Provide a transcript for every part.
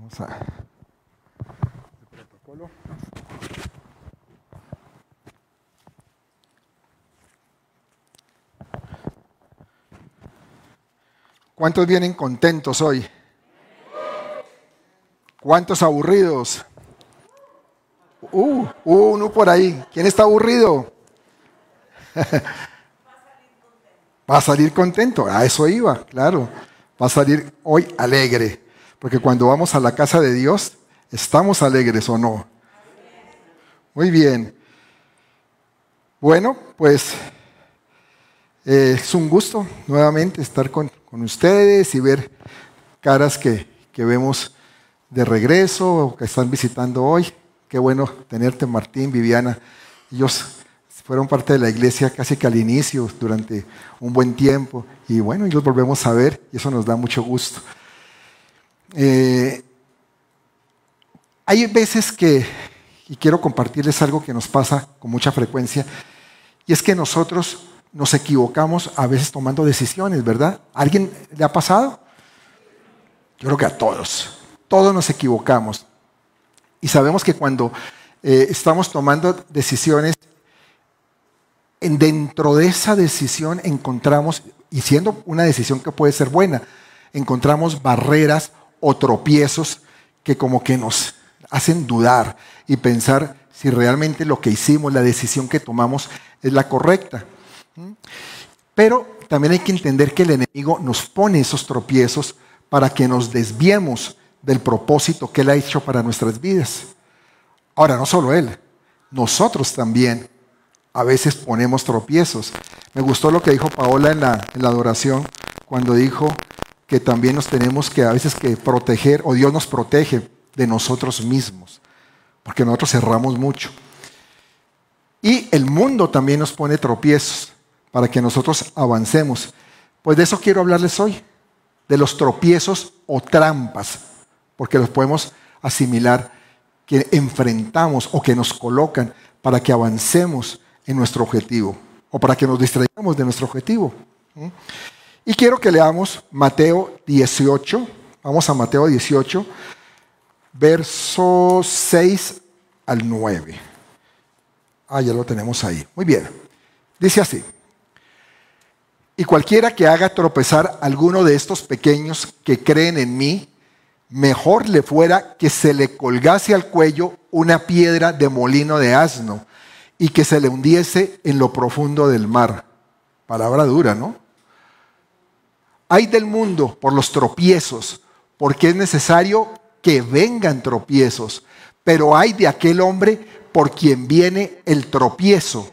Vamos a. protocolo. ¿Cuántos vienen contentos hoy? ¿Cuántos aburridos? Uh, uno por ahí. ¿Quién está aburrido? Va a salir contento. A eso iba, claro. Va a salir hoy alegre. Porque cuando vamos a la casa de Dios, ¿estamos alegres o no? Muy bien. Bueno, pues eh, es un gusto nuevamente estar con, ustedes y ver caras que, que vemos de regreso o que están visitando hoy. Qué bueno tenerte, Martín, Viviana. Ellos fueron parte de la iglesia casi que al inicio, durante un buen tiempo. Y bueno, y los volvemos a ver y eso nos da mucho gusto. Eh, hay veces que, y quiero compartirles algo que nos pasa con mucha frecuencia, y es que nosotros nos equivocamos a veces tomando decisiones, ¿verdad? ¿Alguien le ha pasado? Yo creo que a todos. Todos nos equivocamos. Y sabemos que cuando eh, estamos tomando decisiones, en dentro de esa decisión encontramos, y siendo una decisión que puede ser buena, encontramos barreras o tropiezos que como que nos hacen dudar y pensar si realmente lo que hicimos, la decisión que tomamos es la correcta. Pero también hay que entender que el enemigo nos pone esos tropiezos para que nos desviemos del propósito que Él ha hecho para nuestras vidas. Ahora, no solo Él, nosotros también a veces ponemos tropiezos. Me gustó lo que dijo Paola en la, en la adoración cuando dijo que también nos tenemos que a veces que proteger, o Dios nos protege de nosotros mismos, porque nosotros cerramos mucho. Y el mundo también nos pone tropiezos para que nosotros avancemos. Pues de eso quiero hablarles hoy, de los tropiezos o trampas, porque los podemos asimilar que enfrentamos o que nos colocan para que avancemos en nuestro objetivo o para que nos distraigamos de nuestro objetivo. Y quiero que leamos Mateo 18. Vamos a Mateo 18, versos 6 al 9. Ah, ya lo tenemos ahí. Muy bien. Dice así. Y cualquiera que haga tropezar alguno de estos pequeños que creen en mí, mejor le fuera que se le colgase al cuello una piedra de molino de asno y que se le hundiese en lo profundo del mar. Palabra dura, ¿no? Hay del mundo por los tropiezos, porque es necesario que vengan tropiezos, pero hay de aquel hombre por quien viene el tropiezo.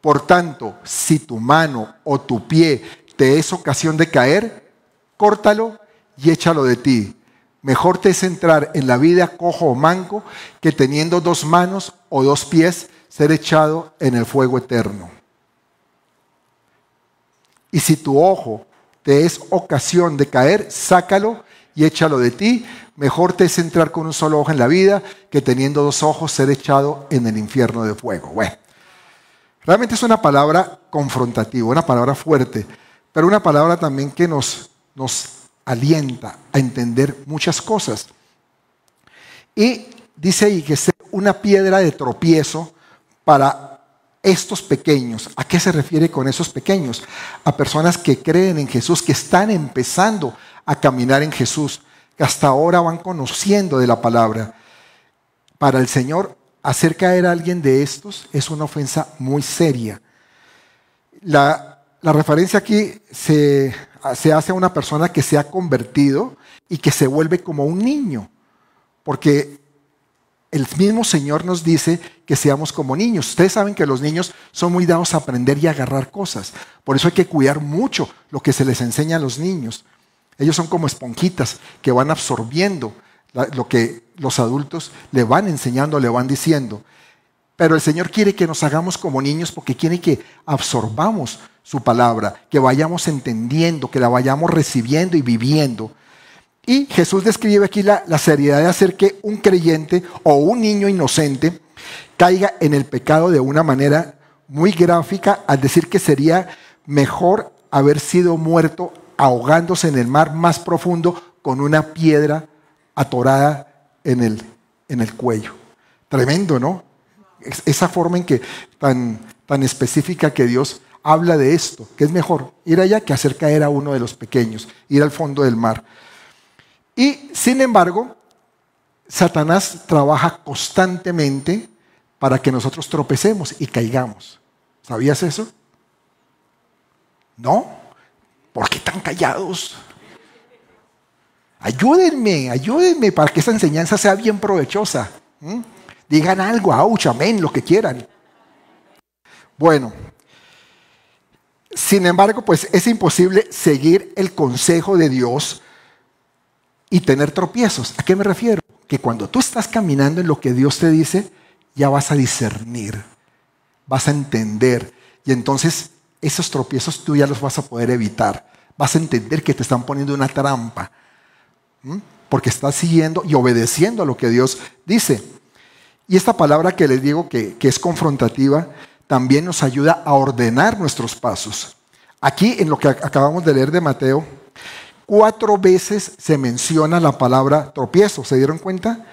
Por tanto, si tu mano o tu pie te es ocasión de caer, córtalo y échalo de ti. Mejor te es entrar en la vida cojo o manco que teniendo dos manos o dos pies ser echado en el fuego eterno. Y si tu ojo te es ocasión de caer, sácalo y échalo de ti. Mejor te es entrar con un solo ojo en la vida que teniendo dos ojos ser echado en el infierno de fuego. Bueno, realmente es una palabra confrontativa, una palabra fuerte, pero una palabra también que nos, nos alienta a entender muchas cosas. Y dice ahí que es una piedra de tropiezo para estos pequeños, ¿a qué se refiere con esos pequeños? A personas que creen en Jesús, que están empezando a caminar en Jesús, que hasta ahora van conociendo de la palabra. Para el Señor, hacer caer a alguien de estos es una ofensa muy seria. La, referencia aquí se, se hace a una persona que se ha convertido y que se vuelve como un niño, porque el mismo Señor nos dice que seamos como niños. Ustedes saben que los niños son muy dados a aprender y agarrar cosas. Por eso hay que cuidar mucho lo que se les enseña a los niños. Ellos son como esponjitas que van absorbiendo lo que los adultos le van enseñando, le van diciendo. Pero el Señor quiere que nos hagamos como niños porque quiere que absorbamos su palabra, que vayamos entendiendo, que la vayamos recibiendo y viviendo. Y Jesús describe aquí la, seriedad de hacer que un creyente o un niño inocente caiga en el pecado de una manera muy gráfica al decir que sería mejor haber sido muerto ahogándose en el mar más profundo con una piedra atorada en el, en el cuello. Tremendo, ¿no? esa forma en que tan, tan específica que Dios habla de esto, que es mejor ir allá que hacer caer a uno de los pequeños, ir al fondo del mar. Y sin embargo, Satanás trabaja constantemente para que nosotros tropecemos y caigamos. ¿Sabías eso? ¿No? ¿Por qué tan callados? Ayúdenme, ayúdenme para que esa enseñanza sea bien provechosa. Digan algo, ouch, amén, lo que quieran. Bueno, sin embargo, pues es imposible seguir el consejo de Dios y tener tropiezos. ¿A qué me refiero? Que cuando tú estás caminando en lo que Dios te dice, ya vas a discernir, vas a entender. Y entonces esos tropiezos tú ya los vas a poder evitar. Vas a entender que te están poniendo una trampa. Porque estás siguiendo y obedeciendo a lo que Dios dice. Y esta palabra que les digo que, que es confrontativa, también nos ayuda a ordenar nuestros pasos. Aquí en lo que acabamos de leer de Mateo, cuatro veces se menciona la palabra tropiezo, ¿se dieron cuenta?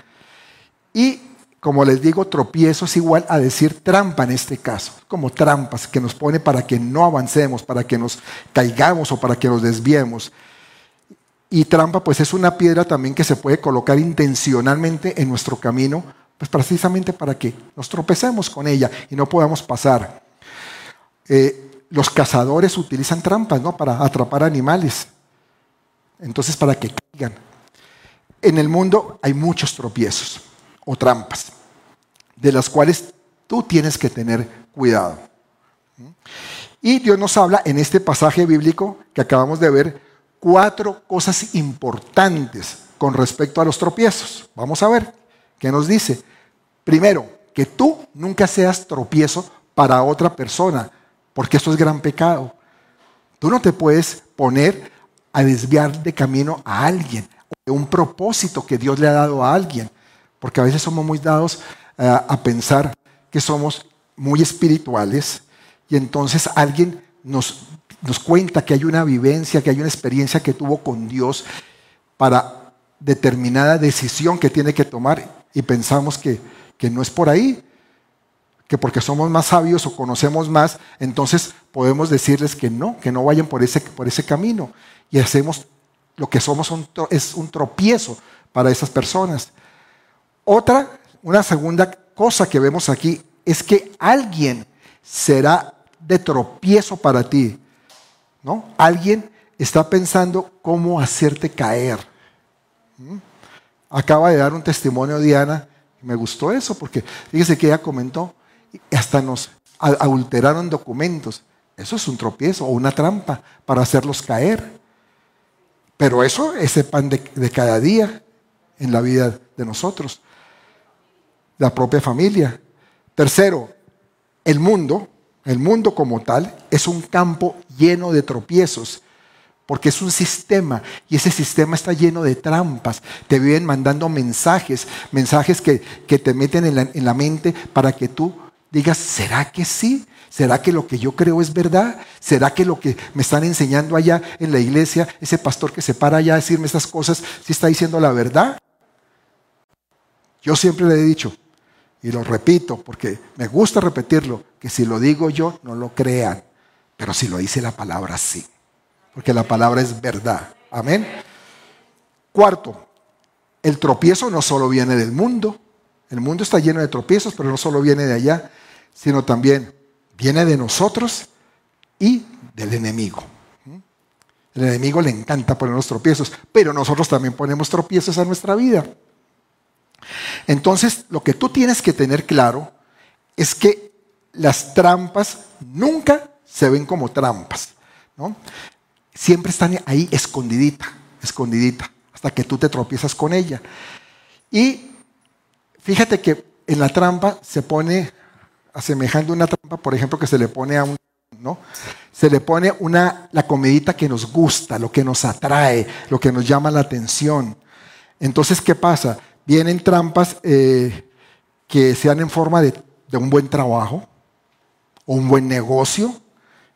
Y como les digo, tropiezo es igual a decir trampa en este caso, como trampas que nos pone para que no avancemos, para que nos caigamos o para que nos desviemos. Y trampa pues es una piedra también que se puede colocar intencionalmente en nuestro camino pues precisamente para que nos tropecemos con ella y no podamos pasar. Eh, los cazadores utilizan trampas ¿no? para atrapar animales. Entonces, para que caigan. En el mundo hay muchos tropiezos o trampas, de las cuales tú tienes que tener cuidado. Y Dios nos habla en este pasaje bíblico que acabamos de ver cuatro cosas importantes con respecto a los tropiezos. Vamos a ver. ¿Qué nos dice? Primero, que tú nunca seas tropiezo para otra persona, porque esto es gran pecado. Tú no te puedes poner a desviar de camino a alguien, de un propósito que Dios le ha dado a alguien, porque a veces somos muy dados eh, a pensar que somos muy espirituales y entonces alguien nos, nos cuenta que hay una vivencia, que hay una experiencia que tuvo con Dios para determinada decisión que tiene que tomar y pensamos que, no es por ahí, que porque somos más sabios o conocemos más, entonces podemos decirles que no, que no vayan por ese, por ese camino. Y hacemos lo que somos es un tropiezo para esas personas. Otra, una segunda cosa que vemos aquí es que alguien será de tropiezo para ti. ¿no? Alguien está pensando cómo hacerte caer. ¿Mm? Acaba de dar un testimonio Diana, me gustó eso porque fíjese que ella comentó, hasta nos adulteraron documentos. Eso es un tropiezo o una trampa para hacerlos caer. Pero eso es el pan de, cada día en la vida de nosotros, la propia familia. Tercero, el mundo, el mundo como tal, es un campo lleno de tropiezos porque es un sistema y ese sistema está lleno de trampas. Te viven mandando mensajes, mensajes que, te meten en la, mente para que tú digas, ¿será que sí? ¿Será que lo que yo creo es verdad? ¿Será que lo que me están enseñando allá en la iglesia, ese pastor que se para allá a decirme estas cosas, sí está diciendo la verdad? Yo siempre le he dicho, y lo repito porque me gusta repetirlo, que si lo digo yo, no lo crean, pero si lo dice la palabra, sí porque la palabra es verdad. Amén. Cuarto, el tropiezo no solo viene del mundo, el mundo está lleno de tropiezos, pero no solo viene de allá, sino también viene de nosotros y del enemigo. El enemigo le encanta ponernos tropiezos, pero nosotros también ponemos tropiezos a nuestra vida. Entonces, lo que tú tienes que tener claro es que las trampas nunca se ven como trampas. ¿no? siempre están ahí escondidita, escondidita, hasta que tú te tropiezas con ella. Y fíjate que en la trampa se pone, asemejando una trampa, por ejemplo, que se le pone a un, ¿no? Se le pone una, la comidita que nos gusta, lo que nos atrae, lo que nos llama la atención. Entonces, ¿qué pasa? Vienen trampas eh, que sean en forma de, un buen trabajo o un buen negocio,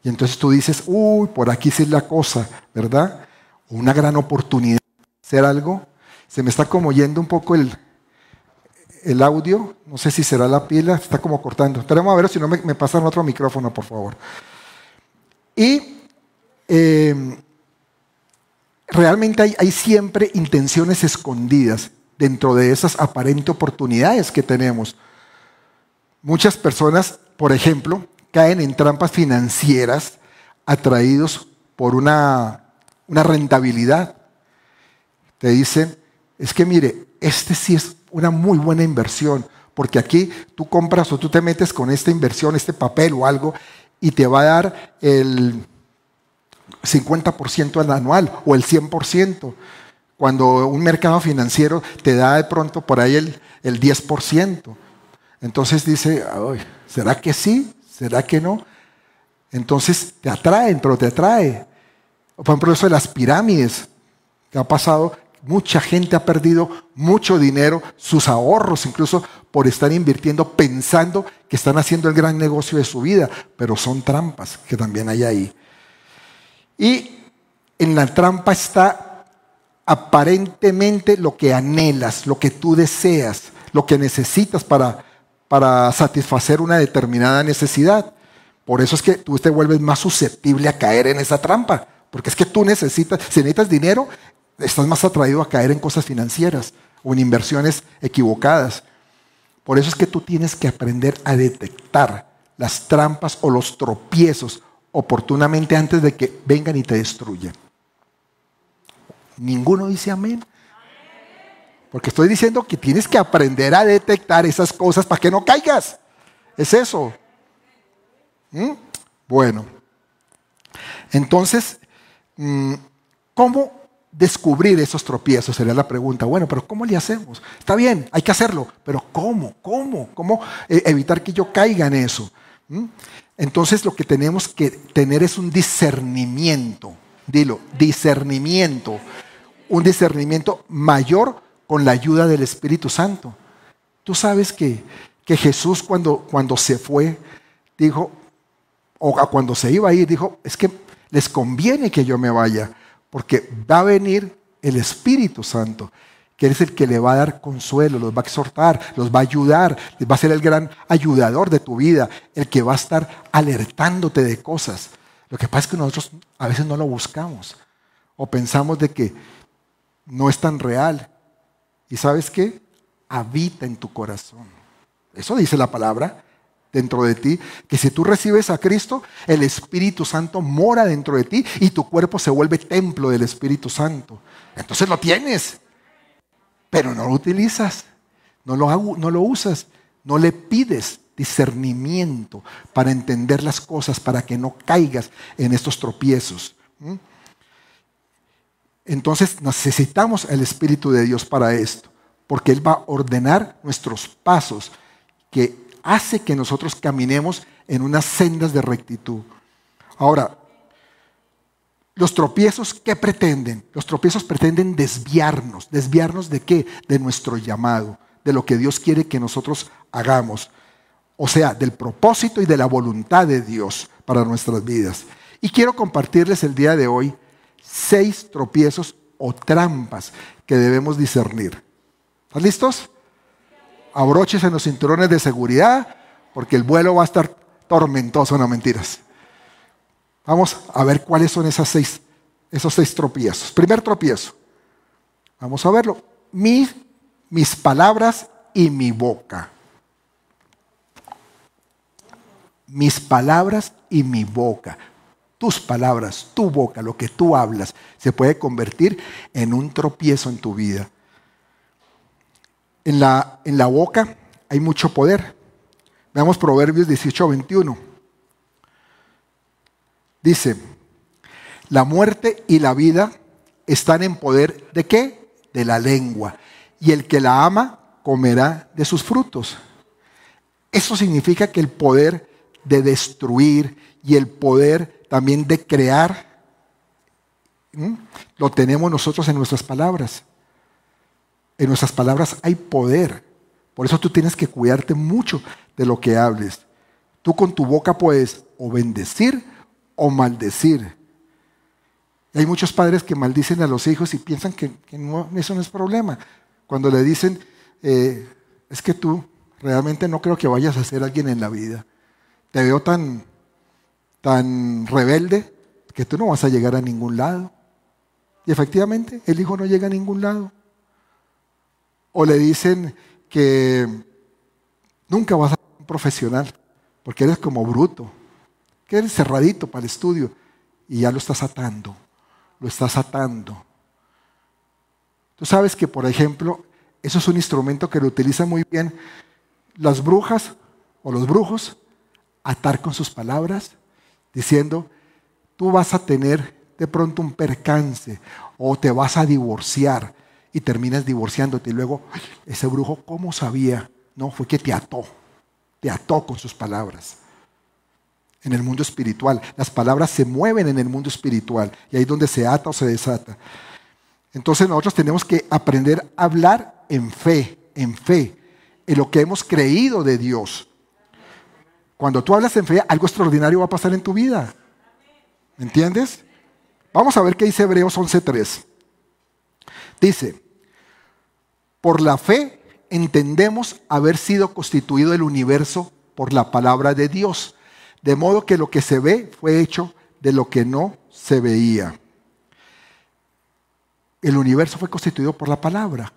y entonces tú dices, uy, por aquí sí es la cosa, ¿verdad? Una gran oportunidad de hacer algo. Se me está como yendo un poco el, el audio. No sé si será la pila, está como cortando. Esperemos a ver si no me, pasan otro micrófono, por favor. Y eh, realmente hay, hay siempre intenciones escondidas dentro de esas aparentes oportunidades que tenemos. Muchas personas, por ejemplo, caen en trampas financieras atraídos por una, una rentabilidad. Te dicen, es que mire, este sí es una muy buena inversión, porque aquí tú compras o tú te metes con esta inversión, este papel o algo, y te va a dar el 50% al anual o el 100%, cuando un mercado financiero te da de pronto por ahí el, el 10%. Entonces dice, ¿será que sí? ¿Será que no? Entonces te atraen, pero te atrae. Por ejemplo, eso de las pirámides que ha pasado, mucha gente ha perdido mucho dinero, sus ahorros incluso por estar invirtiendo pensando que están haciendo el gran negocio de su vida, pero son trampas que también hay ahí. Y en la trampa está aparentemente lo que anhelas, lo que tú deseas, lo que necesitas para, para satisfacer una determinada necesidad. Por eso es que tú te vuelves más susceptible a caer en esa trampa. Porque es que tú necesitas, si necesitas dinero, estás más atraído a caer en cosas financieras o en inversiones equivocadas. Por eso es que tú tienes que aprender a detectar las trampas o los tropiezos oportunamente antes de que vengan y te destruyan. Ninguno dice amén. Porque estoy diciendo que tienes que aprender a detectar esas cosas para que no caigas. Es eso. ¿Mm? Bueno. Entonces, mm, ¿cómo descubrir esos tropiezos? Sería la pregunta. Bueno, pero ¿cómo le hacemos? Está bien, hay que hacerlo, pero ¿cómo? ¿Cómo? ¿Cómo eh, evitar que yo caiga en eso? ¿Mm? Entonces lo que tenemos que tener es un discernimiento. Dilo, discernimiento. Un discernimiento mayor con la ayuda del Espíritu Santo. Tú sabes que, que Jesús cuando, cuando se fue, dijo, o cuando se iba a ir, dijo, es que les conviene que yo me vaya, porque va a venir el Espíritu Santo, que es el que le va a dar consuelo, los va a exhortar, los va a ayudar, va a ser el gran ayudador de tu vida, el que va a estar alertándote de cosas. Lo que pasa es que nosotros a veces no lo buscamos o pensamos de que no es tan real. ¿Y sabes qué? Habita en tu corazón. Eso dice la palabra dentro de ti, que si tú recibes a Cristo, el Espíritu Santo mora dentro de ti y tu cuerpo se vuelve templo del Espíritu Santo. Entonces lo tienes, pero no lo utilizas, no lo, no lo usas, no le pides discernimiento para entender las cosas, para que no caigas en estos tropiezos. Entonces necesitamos el Espíritu de Dios para esto, porque Él va a ordenar nuestros pasos que hace que nosotros caminemos en unas sendas de rectitud. Ahora, los tropiezos, ¿qué pretenden? Los tropiezos pretenden desviarnos. ¿Desviarnos de qué? De nuestro llamado, de lo que Dios quiere que nosotros hagamos. O sea, del propósito y de la voluntad de Dios para nuestras vidas. Y quiero compartirles el día de hoy seis tropiezos o trampas que debemos discernir. ¿Están listos? Abroches en los cinturones de seguridad, porque el vuelo va a estar tormentoso, no mentiras. Vamos a ver cuáles son esas seis, esos seis tropiezos. Primer tropiezo. Vamos a verlo. mis palabras y mi boca. Mis palabras y mi boca. Tus palabras, tu boca, lo que tú hablas, se puede convertir en un tropiezo en tu vida. En la, en la boca hay mucho poder. Veamos Proverbios 18, 21. Dice, la muerte y la vida están en poder de qué? De la lengua. Y el que la ama comerá de sus frutos. Eso significa que el poder de destruir y el poder también de crear lo tenemos nosotros en nuestras palabras. En nuestras palabras hay poder. Por eso tú tienes que cuidarte mucho de lo que hables. Tú con tu boca puedes o bendecir o maldecir. hay muchos padres que maldicen a los hijos y piensan que, eso no es problema. Cuando le dicen, eh, es que tú realmente no creo que vayas a ser alguien en la vida. Te veo tan, tan rebelde que tú no vas a llegar a ningún lado. Y efectivamente, el hijo no llega a ningún lado. O le dicen que nunca vas a ser un profesional, porque eres como bruto, que eres cerradito para el estudio, y ya lo estás atando, lo estás atando. Tú sabes que, por ejemplo, eso es un instrumento que lo utilizan muy bien las brujas o los brujos, atar con sus palabras, diciendo, tú vas a tener de pronto un percance o te vas a divorciar y terminas divorciándote y luego, ese brujo, ¿cómo sabía? No, fue que te ató, te ató con sus palabras. En el mundo espiritual, las palabras se mueven en el mundo espiritual y ahí es donde se ata o se desata. Entonces nosotros tenemos que aprender a hablar en fe, en fe, en lo que hemos creído de Dios. Cuando tú hablas en fe, algo extraordinario va a pasar en tu vida. ¿Me entiendes? Vamos a ver qué dice Hebreos 11.3. Dice, por la fe entendemos haber sido constituido el universo por la palabra de Dios, de modo que lo que se ve fue hecho de lo que no se veía. El universo fue constituido por la palabra,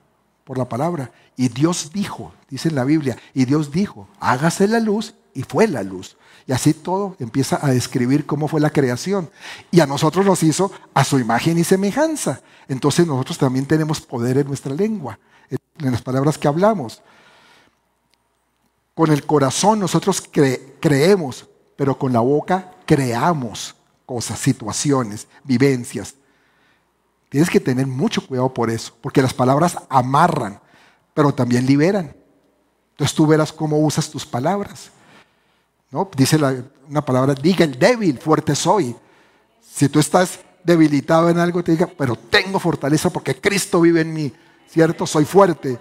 por la palabra. Y Dios dijo, dice en la Biblia, y Dios dijo, hágase la luz y fue la luz. Y así todo empieza a describir cómo fue la creación. Y a nosotros nos hizo a su imagen y semejanza. Entonces nosotros también tenemos poder en nuestra lengua, en las palabras que hablamos. Con el corazón nosotros creemos, pero con la boca creamos cosas, situaciones, vivencias. Tienes que tener mucho cuidado por eso, porque las palabras amarran, pero también liberan. Entonces tú verás cómo usas tus palabras. ¿No? Dice una palabra, diga el débil, fuerte soy. Si tú estás debilitado en algo, te diga, pero tengo fortaleza porque Cristo vive en mí, ¿cierto? Soy fuerte.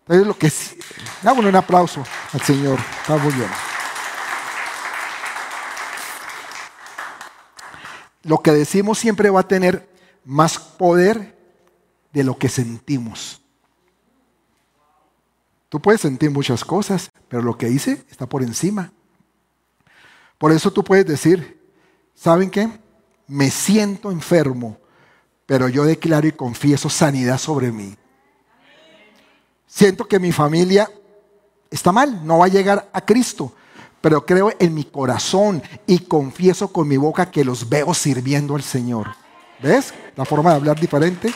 Entonces lo que Dámosle un aplauso al Señor. Está muy bien. Lo que decimos siempre va a tener más poder de lo que sentimos. Tú puedes sentir muchas cosas, pero lo que dice está por encima. Por eso tú puedes decir, ¿saben qué? Me siento enfermo, pero yo declaro y confieso sanidad sobre mí. Siento que mi familia está mal, no va a llegar a Cristo, pero creo en mi corazón y confieso con mi boca que los veo sirviendo al Señor. ¿Ves? La forma de hablar diferente.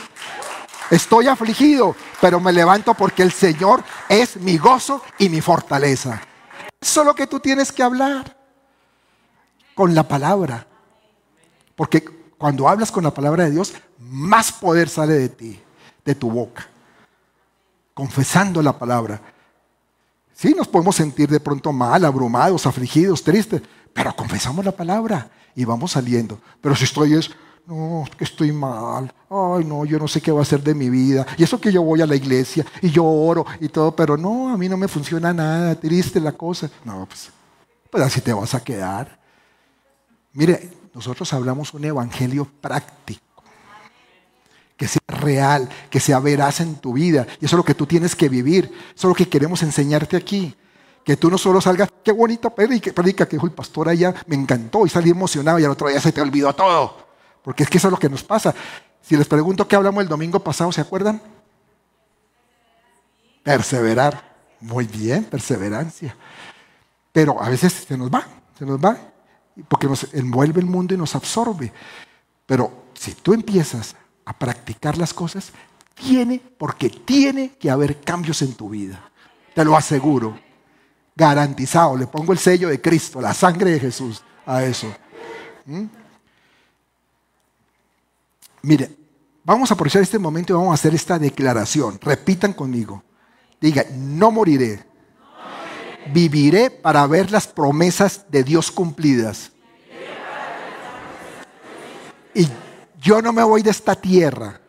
Estoy afligido, pero me levanto porque el Señor es mi gozo y mi fortaleza. Eso es lo que tú tienes que hablar con la palabra. Porque cuando hablas con la palabra de Dios, más poder sale de ti, de tu boca. Confesando la palabra. Sí, nos podemos sentir de pronto mal, abrumados, afligidos, tristes, pero confesamos la palabra y vamos saliendo. Pero si estoy es, no, que estoy mal, ay no, yo no sé qué va a ser de mi vida. Y eso que yo voy a la iglesia y yo oro y todo, pero no, a mí no me funciona nada, triste la cosa. No, pues, pues así te vas a quedar. Mire, nosotros hablamos un evangelio práctico, que sea real, que sea veraz en tu vida. Y eso es lo que tú tienes que vivir. Eso es lo que queremos enseñarte aquí. Que tú no solo salgas, qué bonito predica, predica que dijo el pastor allá, me encantó y salí emocionado y al otro día se te olvidó todo. Porque es que eso es lo que nos pasa. Si les pregunto qué hablamos el domingo pasado, ¿se acuerdan? Perseverar. Muy bien, perseverancia. Pero a veces se nos va, se nos va porque nos envuelve el mundo y nos absorbe. Pero si tú empiezas a practicar las cosas, tiene, porque tiene que haber cambios en tu vida. Te lo aseguro. Garantizado. Le pongo el sello de Cristo, la sangre de Jesús a eso. ¿Mm? Mire, vamos a aprovechar este momento y vamos a hacer esta declaración. Repitan conmigo. Diga, no moriré viviré para ver las promesas de Dios cumplidas. Y yo no me voy de esta tierra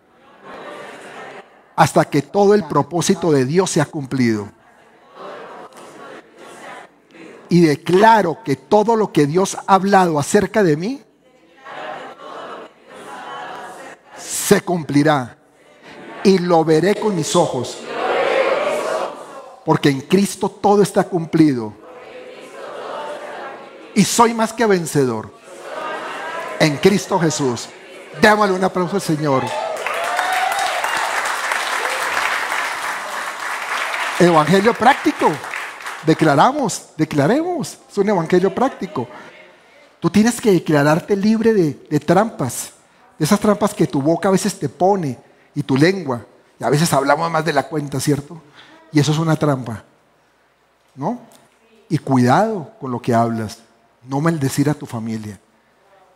hasta que todo el propósito de Dios sea cumplido. Y declaro que todo lo que Dios ha hablado acerca de mí se cumplirá y lo veré con mis ojos. Porque en Cristo todo está cumplido. Y soy más que vencedor. En Cristo Jesús. Démosle un aplauso al Señor. Evangelio práctico. Declaramos, declaremos. Es un evangelio práctico. Tú tienes que declararte libre de, de trampas. De esas trampas que tu boca a veces te pone y tu lengua. Y a veces hablamos más de la cuenta, ¿cierto? Y eso es una trampa. ¿No? Y cuidado con lo que hablas. No maldecir a tu familia.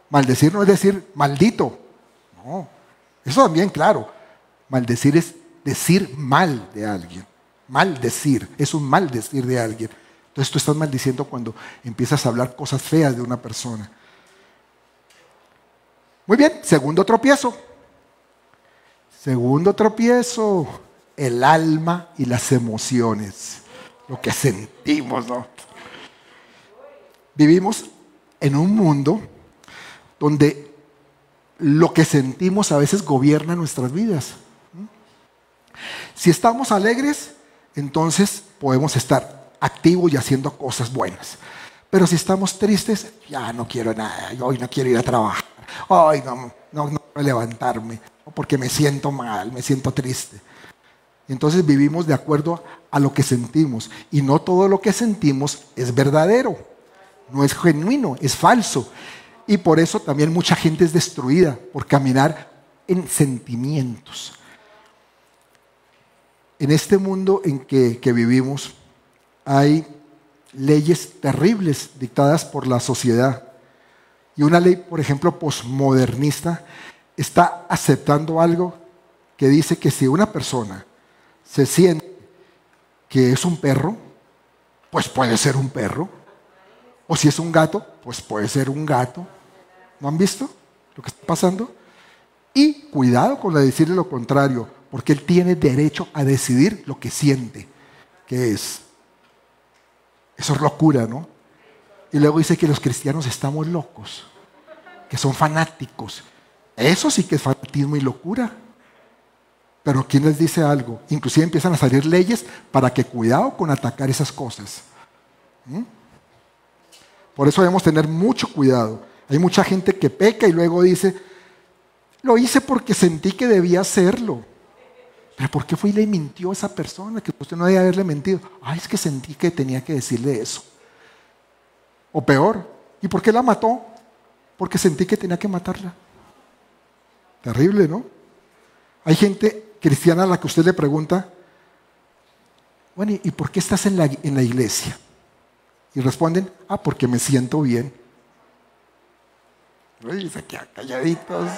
Maldecir no es decir maldito. No. Eso también, claro. Maldecir es decir mal de alguien. Maldecir. Es un maldecir de alguien. Entonces tú estás maldiciendo cuando empiezas a hablar cosas feas de una persona. Muy bien, segundo tropiezo. Segundo tropiezo, el alma y las emociones, lo que sentimos, ¿no? Vivimos en un mundo donde lo que sentimos a veces gobierna nuestras vidas. Si estamos alegres, entonces podemos estar activos y haciendo cosas buenas. Pero si estamos tristes, ya no quiero nada, hoy no quiero ir a trabajar, hoy no, no, no levantarme, porque me siento mal, me siento triste. Entonces vivimos de acuerdo a lo que sentimos y no todo lo que sentimos es verdadero, no es genuino, es falso. Y por eso también mucha gente es destruida por caminar en sentimientos. En este mundo en que, vivimos hay leyes terribles dictadas por la sociedad. Y una ley, por ejemplo, posmodernista, está aceptando algo que dice que si una persona se siente que es un perro, pues puede ser un perro. O si es un gato, pues puede ser un gato. ¿No han visto lo que está pasando? Y cuidado con decirle lo contrario, porque él tiene derecho a decidir lo que siente, que es. Eso es locura, ¿no? Y luego dice que los cristianos estamos locos, que son fanáticos. Eso sí que es fanatismo y locura. Pero ¿quién les dice algo? Inclusive empiezan a salir leyes para que cuidado con atacar esas cosas. ¿Mm? Por eso debemos tener mucho cuidado. Hay mucha gente que peca y luego dice, lo hice porque sentí que debía hacerlo. Pero ¿por qué fue y le mintió a esa persona que usted no debía haberle mentido? Ay, es que sentí que tenía que decirle eso. O peor, ¿y por qué la mató? Porque sentí que tenía que matarla. Terrible, ¿no? Hay gente cristiana la que usted le pregunta, bueno, ¿y por qué estás en la, en la iglesia? Y responden, ah, porque me siento bien. Uy, se quedan calladitos.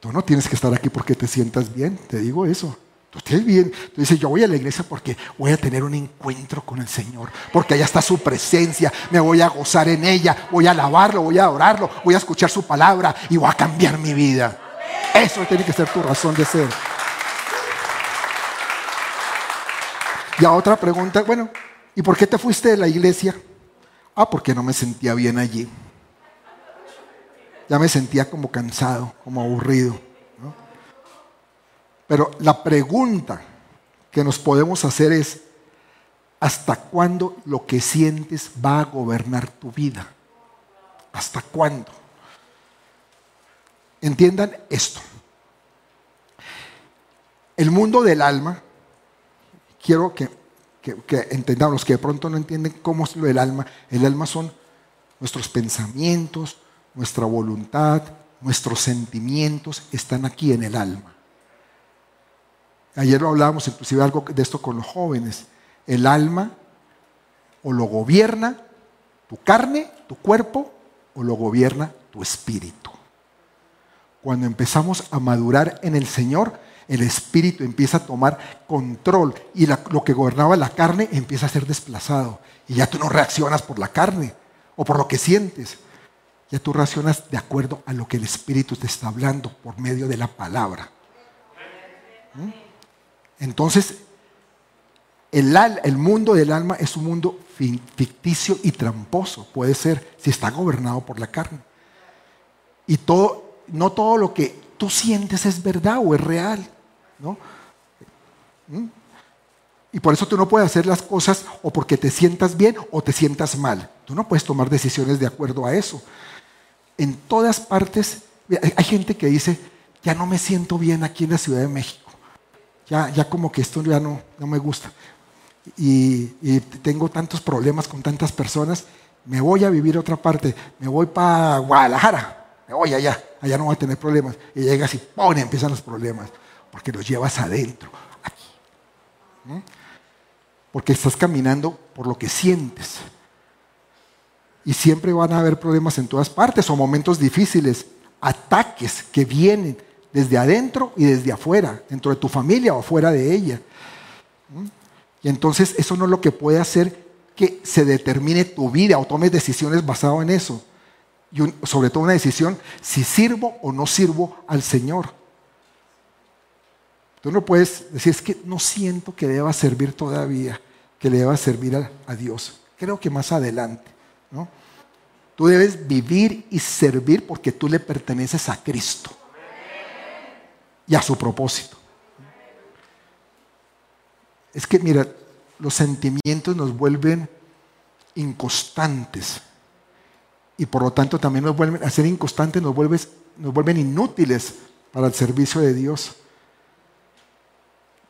Tú no tienes que estar aquí porque te sientas bien, te digo eso. Estés bien. Tú dices, yo voy a la iglesia porque voy a tener un encuentro con el Señor. Porque allá está su presencia. Me voy a gozar en ella. Voy a alabarlo, voy a adorarlo. Voy a escuchar su palabra y voy a cambiar mi vida. Eso tiene que ser tu razón de ser. Y a otra pregunta, bueno, ¿y por qué te fuiste de la iglesia? Ah, porque no me sentía bien allí. Ya me sentía como cansado, como aburrido. Pero la pregunta que nos podemos hacer es, ¿hasta cuándo lo que sientes va a gobernar tu vida? ¿Hasta cuándo? Entiendan esto. El mundo del alma, quiero que, entendamos que de pronto no entienden cómo es lo del alma. El alma son nuestros pensamientos, nuestra voluntad, nuestros sentimientos están aquí en el alma. Ayer lo hablábamos inclusive algo de esto con los jóvenes. El alma o lo gobierna tu carne, tu cuerpo, o lo gobierna tu espíritu. Cuando empezamos a madurar en el Señor, el espíritu empieza a tomar control y lo que gobernaba la carne empieza a ser desplazado. Y ya tú no reaccionas por la carne o por lo que sientes. Ya tú reaccionas de acuerdo a lo que el espíritu te está hablando por medio de la palabra. ¿Mm? Entonces, el, el, mundo del alma es un mundo ficticio y tramposo, puede ser, si está gobernado por la carne. Y todo, no todo lo que tú sientes es verdad o es real. ¿no? ¿Mm? Y por eso tú no puedes hacer las cosas o porque te sientas bien o te sientas mal. Tú no puedes tomar decisiones de acuerdo a eso. En todas partes, hay gente que dice, ya no me siento bien aquí en la Ciudad de México. Ya, ya como que esto ya no, no me gusta. Y, tengo tantos problemas con tantas personas. Me voy a vivir a otra parte. Me voy para Guadalajara. Me voy allá. Allá no voy a tener problemas. Y llegas y pone, empiezan los problemas. Porque los llevas adentro. Porque estás caminando por lo que sientes. Y siempre van a haber problemas en todas partes o momentos difíciles, ataques que vienen desde adentro y desde afuera, dentro de tu familia o afuera de ella. ¿Mm? Y entonces eso no es lo que puede hacer que se determine tu vida o tomes decisiones basado en eso. Y sobre todo una decisión si sirvo o no sirvo al Señor. Tú no puedes decir, es que no siento que deba servir todavía, que le deba servir a, Dios. Creo que más adelante, ¿no? Tú debes vivir y servir porque tú le perteneces a Cristo y a su propósito. Es que, mira, los sentimientos nos vuelven inconstantes y por lo tanto también nos vuelven a ser inconstantes, nos, nos vuelven inútiles para el servicio de Dios.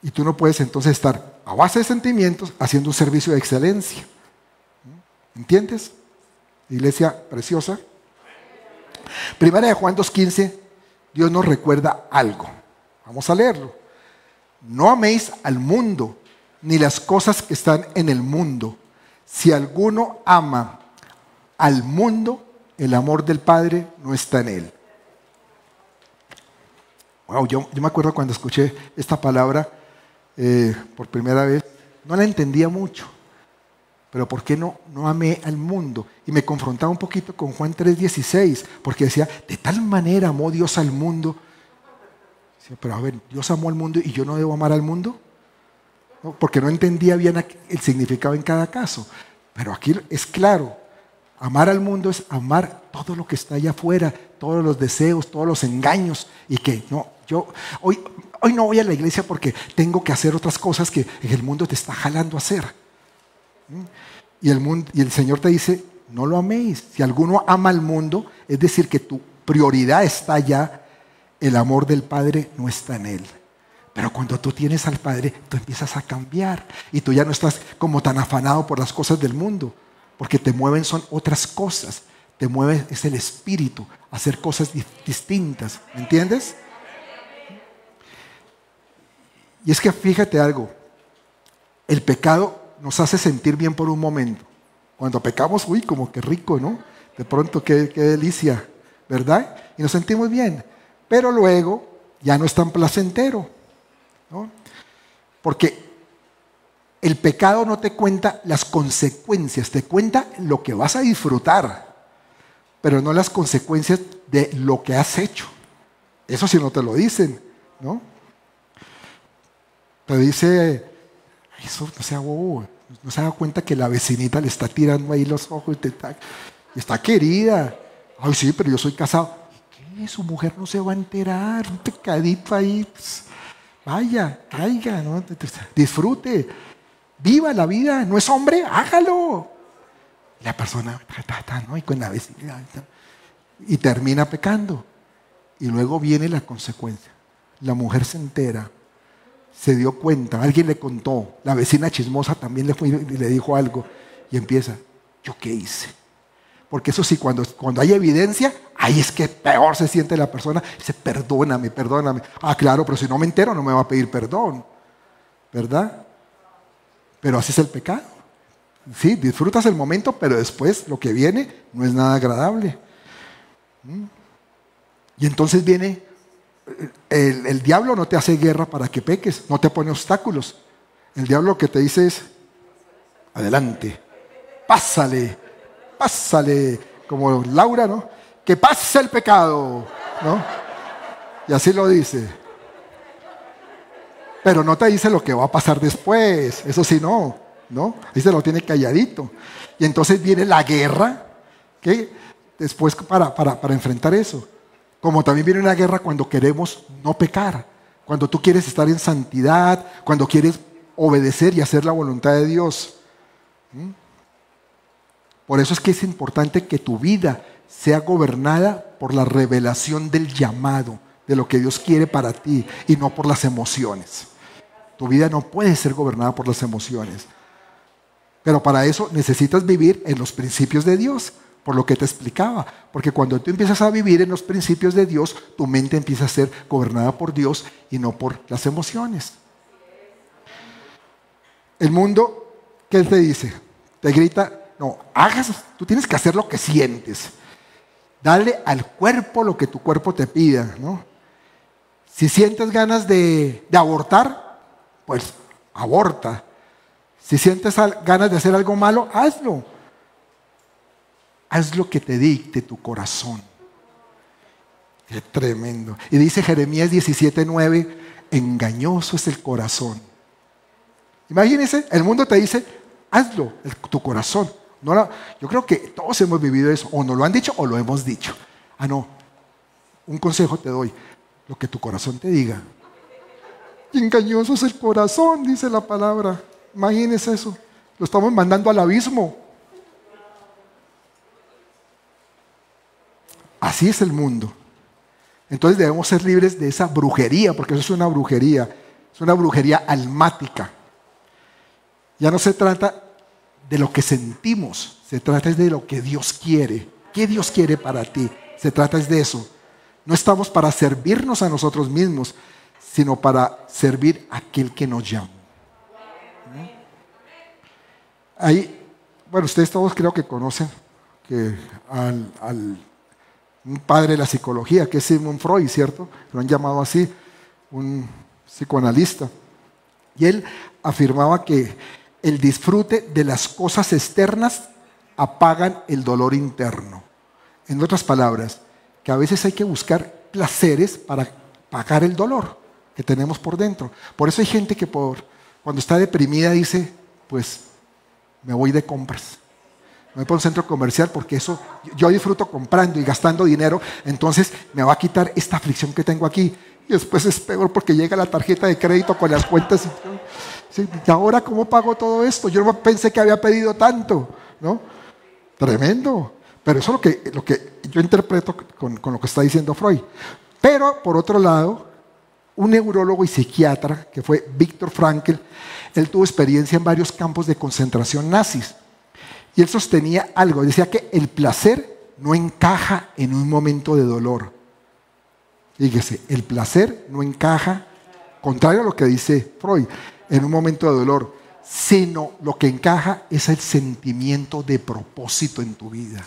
Y tú no puedes entonces estar a base de sentimientos haciendo un servicio de excelencia. ¿Entiendes? Iglesia preciosa. Primera de Juan 2.15, Dios nos recuerda algo. Vamos a leerlo. No améis al mundo ni las cosas que están en el mundo. Si alguno ama al mundo, el amor del Padre no está en él. Wow, yo, me acuerdo cuando escuché esta palabra, eh, por primera vez, no la entendía mucho. Pero ¿por qué no, no amé al mundo? Y me confrontaba un poquito con Juan 3:16, porque decía, de tal manera amó Dios al mundo. Pero a ver, Dios amó al mundo y yo no debo amar al mundo. Porque no entendía bien el significado en cada caso. Pero aquí es claro, amar al mundo es amar todo lo que está allá afuera, todos los deseos, todos los engaños. Y que no, yo hoy hoy no voy a la iglesia porque tengo que hacer otras cosas que el mundo te está jalando a hacer. Y el, mundo, y el Señor te dice, no lo améis. Si alguno ama al mundo, es decir, que tu prioridad está allá, el amor del Padre no está en él. Pero cuando tú tienes al Padre, tú empiezas a cambiar y tú ya no estás como tan afanado por las cosas del mundo, porque te mueven son otras cosas. Te mueve es el espíritu, hacer cosas distintas. ¿Me entiendes? Y es que fíjate algo, el pecado nos hace sentir bien por un momento. Cuando pecamos, uy, como que rico, ¿no? De pronto, qué, delicia, ¿verdad? Y nos sentimos bien. Pero luego ya no es tan placentero, ¿no? Porque el pecado no te cuenta las consecuencias, te cuenta lo que vas a disfrutar, pero no las consecuencias de lo que has hecho. Eso sí no te lo dicen, ¿no? Pero dice, eso no sea bobo, no se da cuenta que la vecinita le está tirando ahí los ojos y, está, está querida. Ay, sí, pero yo soy casado. ¿Qué? Su mujer no se va a enterar, un pecadito ahí. Pues, vaya, caiga, ¿no? disfrute, viva la vida, no es hombre, hágalo. La persona, ¿no? Y con la vecina, y termina pecando. Y luego viene la consecuencia. La mujer se entera se dio cuenta, alguien le contó, la vecina chismosa también le, fue le dijo algo, y empieza, ¿yo qué hice? Porque eso sí, cuando, cuando hay evidencia, ahí es que peor se siente la persona, dice, perdóname, perdóname. Ah, claro, pero si no me entero no me va a pedir perdón, ¿verdad? Pero así es el pecado. Sí, disfrutas el momento, pero después lo que viene no es nada agradable. ¿Mm? Y entonces viene el, diablo no te hace guerra para que peques, no te pone obstáculos. El diablo lo que te dice es, adelante, pásale, pásale, como Laura, ¿no? Que pase el pecado, ¿no? Y así lo dice. Pero no te dice lo que va a pasar después, eso sí no, ¿no? Ahí se lo tiene calladito. Y entonces viene la guerra, que después para, para, para enfrentar eso. Como también viene una guerra cuando queremos no pecar, cuando tú quieres estar en santidad, cuando quieres obedecer y hacer la voluntad de Dios. Por eso es que es importante que tu vida sea gobernada por la revelación del llamado, de lo que Dios quiere para ti y no por las emociones. Tu vida no puede ser gobernada por las emociones. Pero para eso necesitas vivir en los principios de Dios, por lo que te explicaba. Porque cuando tú empiezas a vivir en los principios de Dios, tu mente empieza a ser gobernada por Dios y no por las emociones. El mundo, ¿qué te dice? Te grita, no, hagas, tú tienes que hacer lo que sientes. Dale al cuerpo lo que tu cuerpo te pida, ¿no? Si sientes ganas de, abortar, pues aborta. Si sientes ganas de hacer algo malo, hazlo. Haz lo que te dicte tu corazón. Qué tremendo. Y dice Jeremías 17:9, engañoso es el corazón. Imagínense, el mundo te dice, hazlo, tu corazón. No yo creo que todos hemos vivido eso, o nos lo han dicho o lo hemos dicho. Ah, no, un consejo te doy, lo que tu corazón te diga. engañoso es el corazón, dice la palabra. Imagínese eso. Lo estamos mandando al abismo. Así es el mundo. Entonces debemos ser libres de esa brujería, porque eso es una brujería. Es una brujería almática. Ya no se trata de lo que sentimos, se trata de lo que Dios quiere. ¿Qué Dios quiere para ti? Se trata de eso. No estamos para servirnos a nosotros mismos, sino para servir a aquel que nos llama. Ahí, bueno, ustedes todos creo que conocen que al, padre de la psicología, que es Sigmund Freud, ¿cierto? Lo han llamado así, un psicoanalista. Y él afirmaba que el disfrute de las cosas externas apagan el dolor interno. En otras palabras, que a veces hay que buscar placeres para pagar el dolor que tenemos por dentro. Por eso hay gente que cuando está deprimida dice, pues me voy de compras. Me voy por un centro comercial porque eso yo disfruto comprando y gastando dinero, entonces me va a quitar esta aflicción que tengo aquí. Y después es peor porque llega la tarjeta de crédito con las cuentas. Y, ahora cómo pago todo esto? Yo no pensé que había pedido tanto, ¿no? Tremendo. Pero eso es lo que, lo que yo interpreto con, con lo que está diciendo Freud. Pero, por otro lado, un neurólogo y psiquiatra, que fue Víctor Frankl, él tuvo experiencia en varios campos de concentración nazis. Y él sostenía algo, decía que el placer no encaja en un momento de dolor. Fíjese, el placer no encaja, contrario a lo que dice Freud, en un momento de dolor, sino lo que encaja es el sentimiento de propósito en tu vida.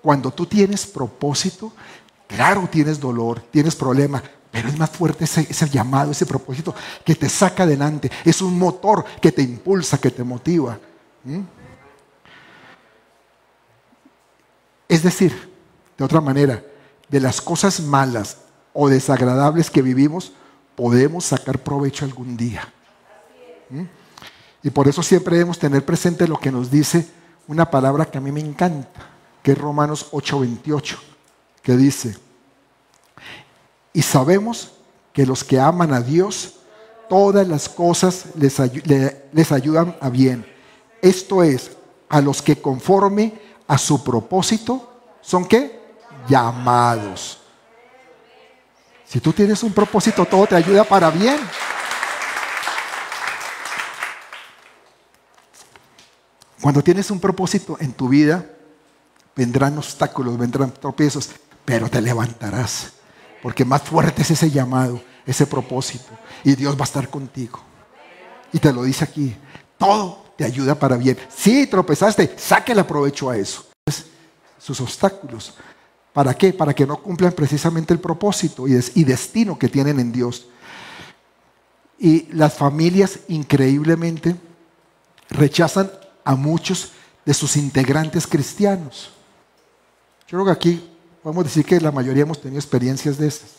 Cuando tú tienes propósito, claro tienes dolor, tienes problemas, pero es más fuerte ese, llamado, ese propósito que te saca adelante. Es un motor que te impulsa, que te motiva. Es decir, de otra manera, de las cosas malas o desagradables que vivimos, podemos sacar provecho algún día. Y por eso siempre debemos tener presente lo que nos dice una palabra que a mí me encanta, que es Romanos 8:28, que dice, y sabemos que los que aman a Dios, todas las cosas les, les ayudan a bien. Esto es, a los que conforme a su propósito, ¿son qué? Llamados. Si tú tienes un propósito, todo te ayuda para bien. Cuando tienes un propósito en tu vida, vendrán obstáculos, vendrán tropiezos, pero te levantarás. Porque más fuerte es ese llamado, ese propósito. Y Dios va a estar contigo. Y te lo dice aquí. Todo te ayuda para bien. Si tropezaste, sáquele provecho a eso. Sus obstáculos. ¿Para qué? Para que no cumplan precisamente el propósito y, destino que tienen en Dios. Y las familias increíblemente rechazan a muchos de sus integrantes cristianos. Yo creo que aquí podemos decir que la mayoría hemos tenido experiencias de estas.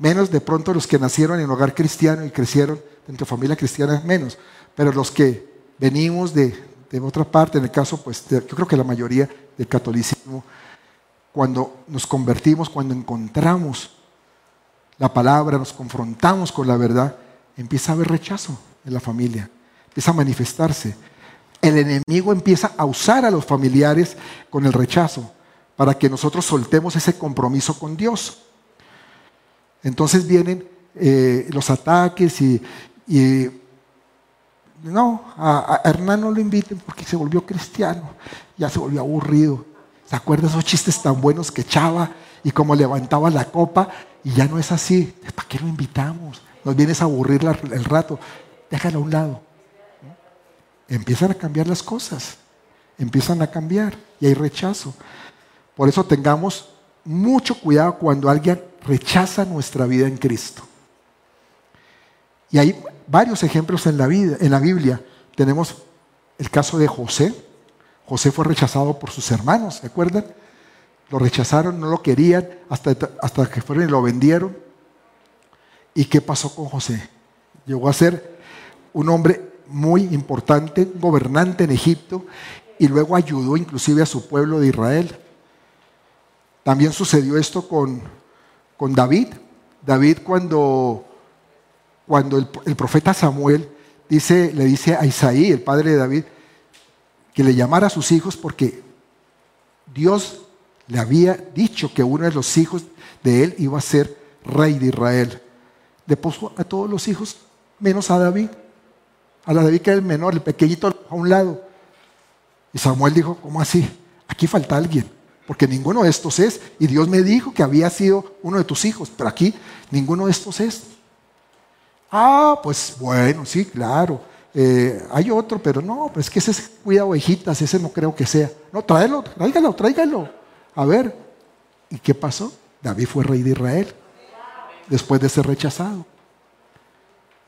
Menos de pronto los que nacieron en hogar cristiano y crecieron dentro de familia cristiana, menos. Pero los que venimos de, otra parte, en el caso, pues yo creo que la mayoría del catolicismo, cuando nos convertimos, cuando encontramos la palabra, nos confrontamos con la verdad, empieza a haber rechazo en la familia, empieza a manifestarse. El enemigo empieza a usar a los familiares con el rechazo para que nosotros soltemos ese compromiso con Dios. Entonces vienen eh, los ataques y, no, a, Hernán no lo inviten porque se volvió cristiano, ya se volvió aburrido. ¿Se acuerda esos chistes tan buenos que echaba y como levantaba la copa? Y ya no es así. ¿Para qué lo invitamos? Nos vienes a aburrir el rato. Déjalo a un lado. Empiezan a cambiar las cosas. Empiezan a cambiar y hay rechazo. Por eso tengamos mucho cuidado cuando alguien rechaza nuestra vida en Cristo. Y hay varios ejemplos en la, vida, en la Biblia. Tenemos el caso de José. José fue rechazado por sus hermanos, ¿se acuerdan? Lo rechazaron, no lo querían, hasta, hasta que fueron y lo vendieron. ¿Y qué pasó con José? Llegó a ser un hombre muy importante, gobernante en Egipto, y luego ayudó inclusive a su pueblo de Israel. También sucedió esto con, con David. David cuando, cuando el, el, profeta Samuel dice, le dice a Isaí, el padre de David, que le llamara a sus hijos porque Dios le había dicho que uno de los hijos de él iba a ser rey de Israel. Le puso a todos los hijos, menos a David. A la David que era el menor, el pequeñito a un lado. Y Samuel dijo, ¿cómo así? Aquí falta alguien, porque ninguno de estos es. Y Dios me dijo que había sido uno de tus hijos, pero aquí ninguno de estos es. Ah, pues bueno, sí, claro. Eh, hay otro, pero no, es que ese cuida ovejitas, ese no creo que sea. No, tráelo, tráigalo, tráigalo. A ver, ¿y qué pasó? David fue rey de Israel después de ser rechazado.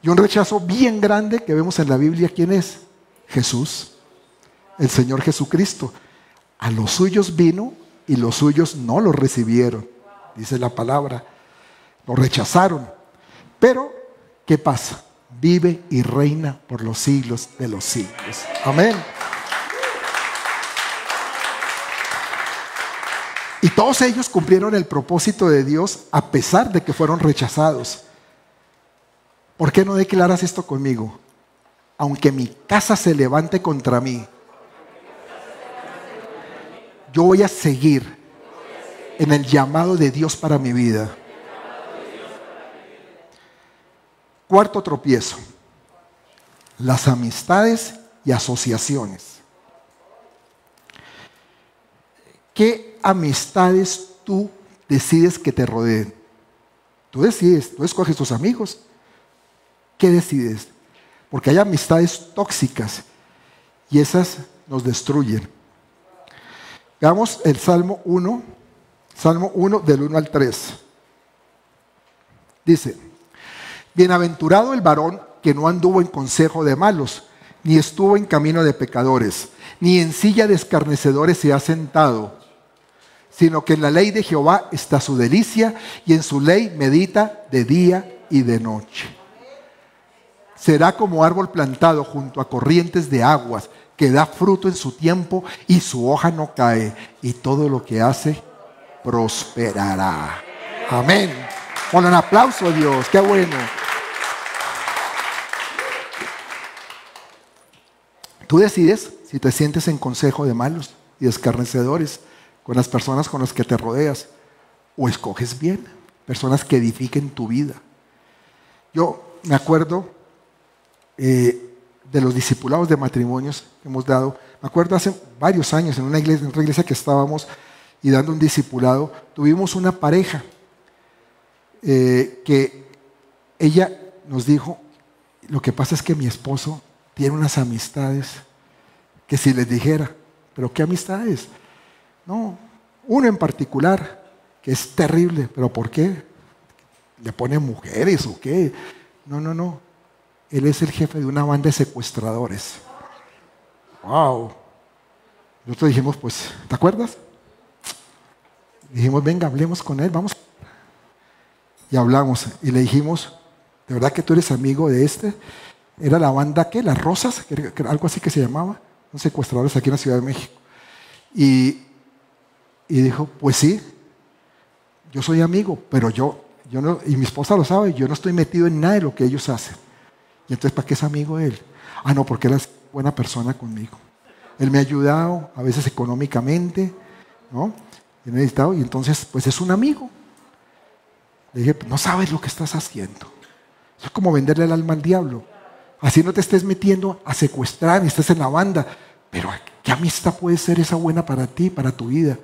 Y un rechazo bien grande que vemos en la Biblia, ¿quién es? Jesús, el Señor Jesucristo. A los suyos vino y los suyos no lo recibieron, dice la palabra. Lo rechazaron. Pero, ¿qué pasa? Vive y reina por los siglos de los siglos. Amén. Y todos ellos cumplieron el propósito de Dios a pesar de que fueron rechazados. ¿Por qué no declaras esto conmigo? Aunque mi casa se levante contra mí, yo voy a seguir en el llamado de Dios para mi vida. Cuarto tropiezo, las amistades y asociaciones. ¿Qué amistades tú decides que te rodeen? Tú decides, tú escoges tus amigos. ¿Qué decides? Porque hay amistades tóxicas y esas nos destruyen. Veamos el Salmo 1, Salmo 1 del 1 al 3. Dice, Bienaventurado el varón que no anduvo en consejo de malos, ni estuvo en camino de pecadores, ni en silla de escarnecedores se ha sentado sino que en la ley de Jehová está su delicia y en su ley medita de día y de noche. Será como árbol plantado junto a corrientes de aguas, que da fruto en su tiempo y su hoja no cae, y todo lo que hace prosperará. Amén. Con un aplauso a Dios, qué bueno. Tú decides si te sientes en consejo de malos y escarnecedores con las personas con las que te rodeas. O escoges bien, personas que edifiquen tu vida. Yo me acuerdo eh, de los discipulados de matrimonios que hemos dado. Me acuerdo hace varios años en una iglesia, en otra iglesia que estábamos y dando un discipulado, tuvimos una pareja eh, que ella nos dijo, lo que pasa es que mi esposo tiene unas amistades que si les dijera, pero ¿qué amistades? No, uno en particular, que es terrible, pero ¿por qué? ¿Le pone mujeres o qué? No, no, no. Él es el jefe de una banda de secuestradores. ¡Wow! Nosotros dijimos, pues, ¿te acuerdas? Dijimos, venga, hablemos con él, vamos. Y hablamos. Y le dijimos, ¿de verdad que tú eres amigo de este? Era la banda, ¿qué? Las Rosas, algo así que se llamaba. Un secuestradores aquí en la Ciudad de México. Y Y dijo, pues sí, yo soy amigo, pero yo, yo no, y mi esposa lo sabe, yo no estoy metido en nada de lo que ellos hacen. Y entonces, ¿para qué es amigo él? Ah, no, porque él es buena persona conmigo. Él me ha ayudado, a veces económicamente, ¿no? Y necesitado, y entonces, pues es un amigo. Le dije, no sabes lo que estás haciendo. Eso es como venderle el alma al diablo. Así no te estés metiendo a secuestrar, ni estés en la banda. Pero ¿qué amistad puede ser esa buena para ti, para tu vida?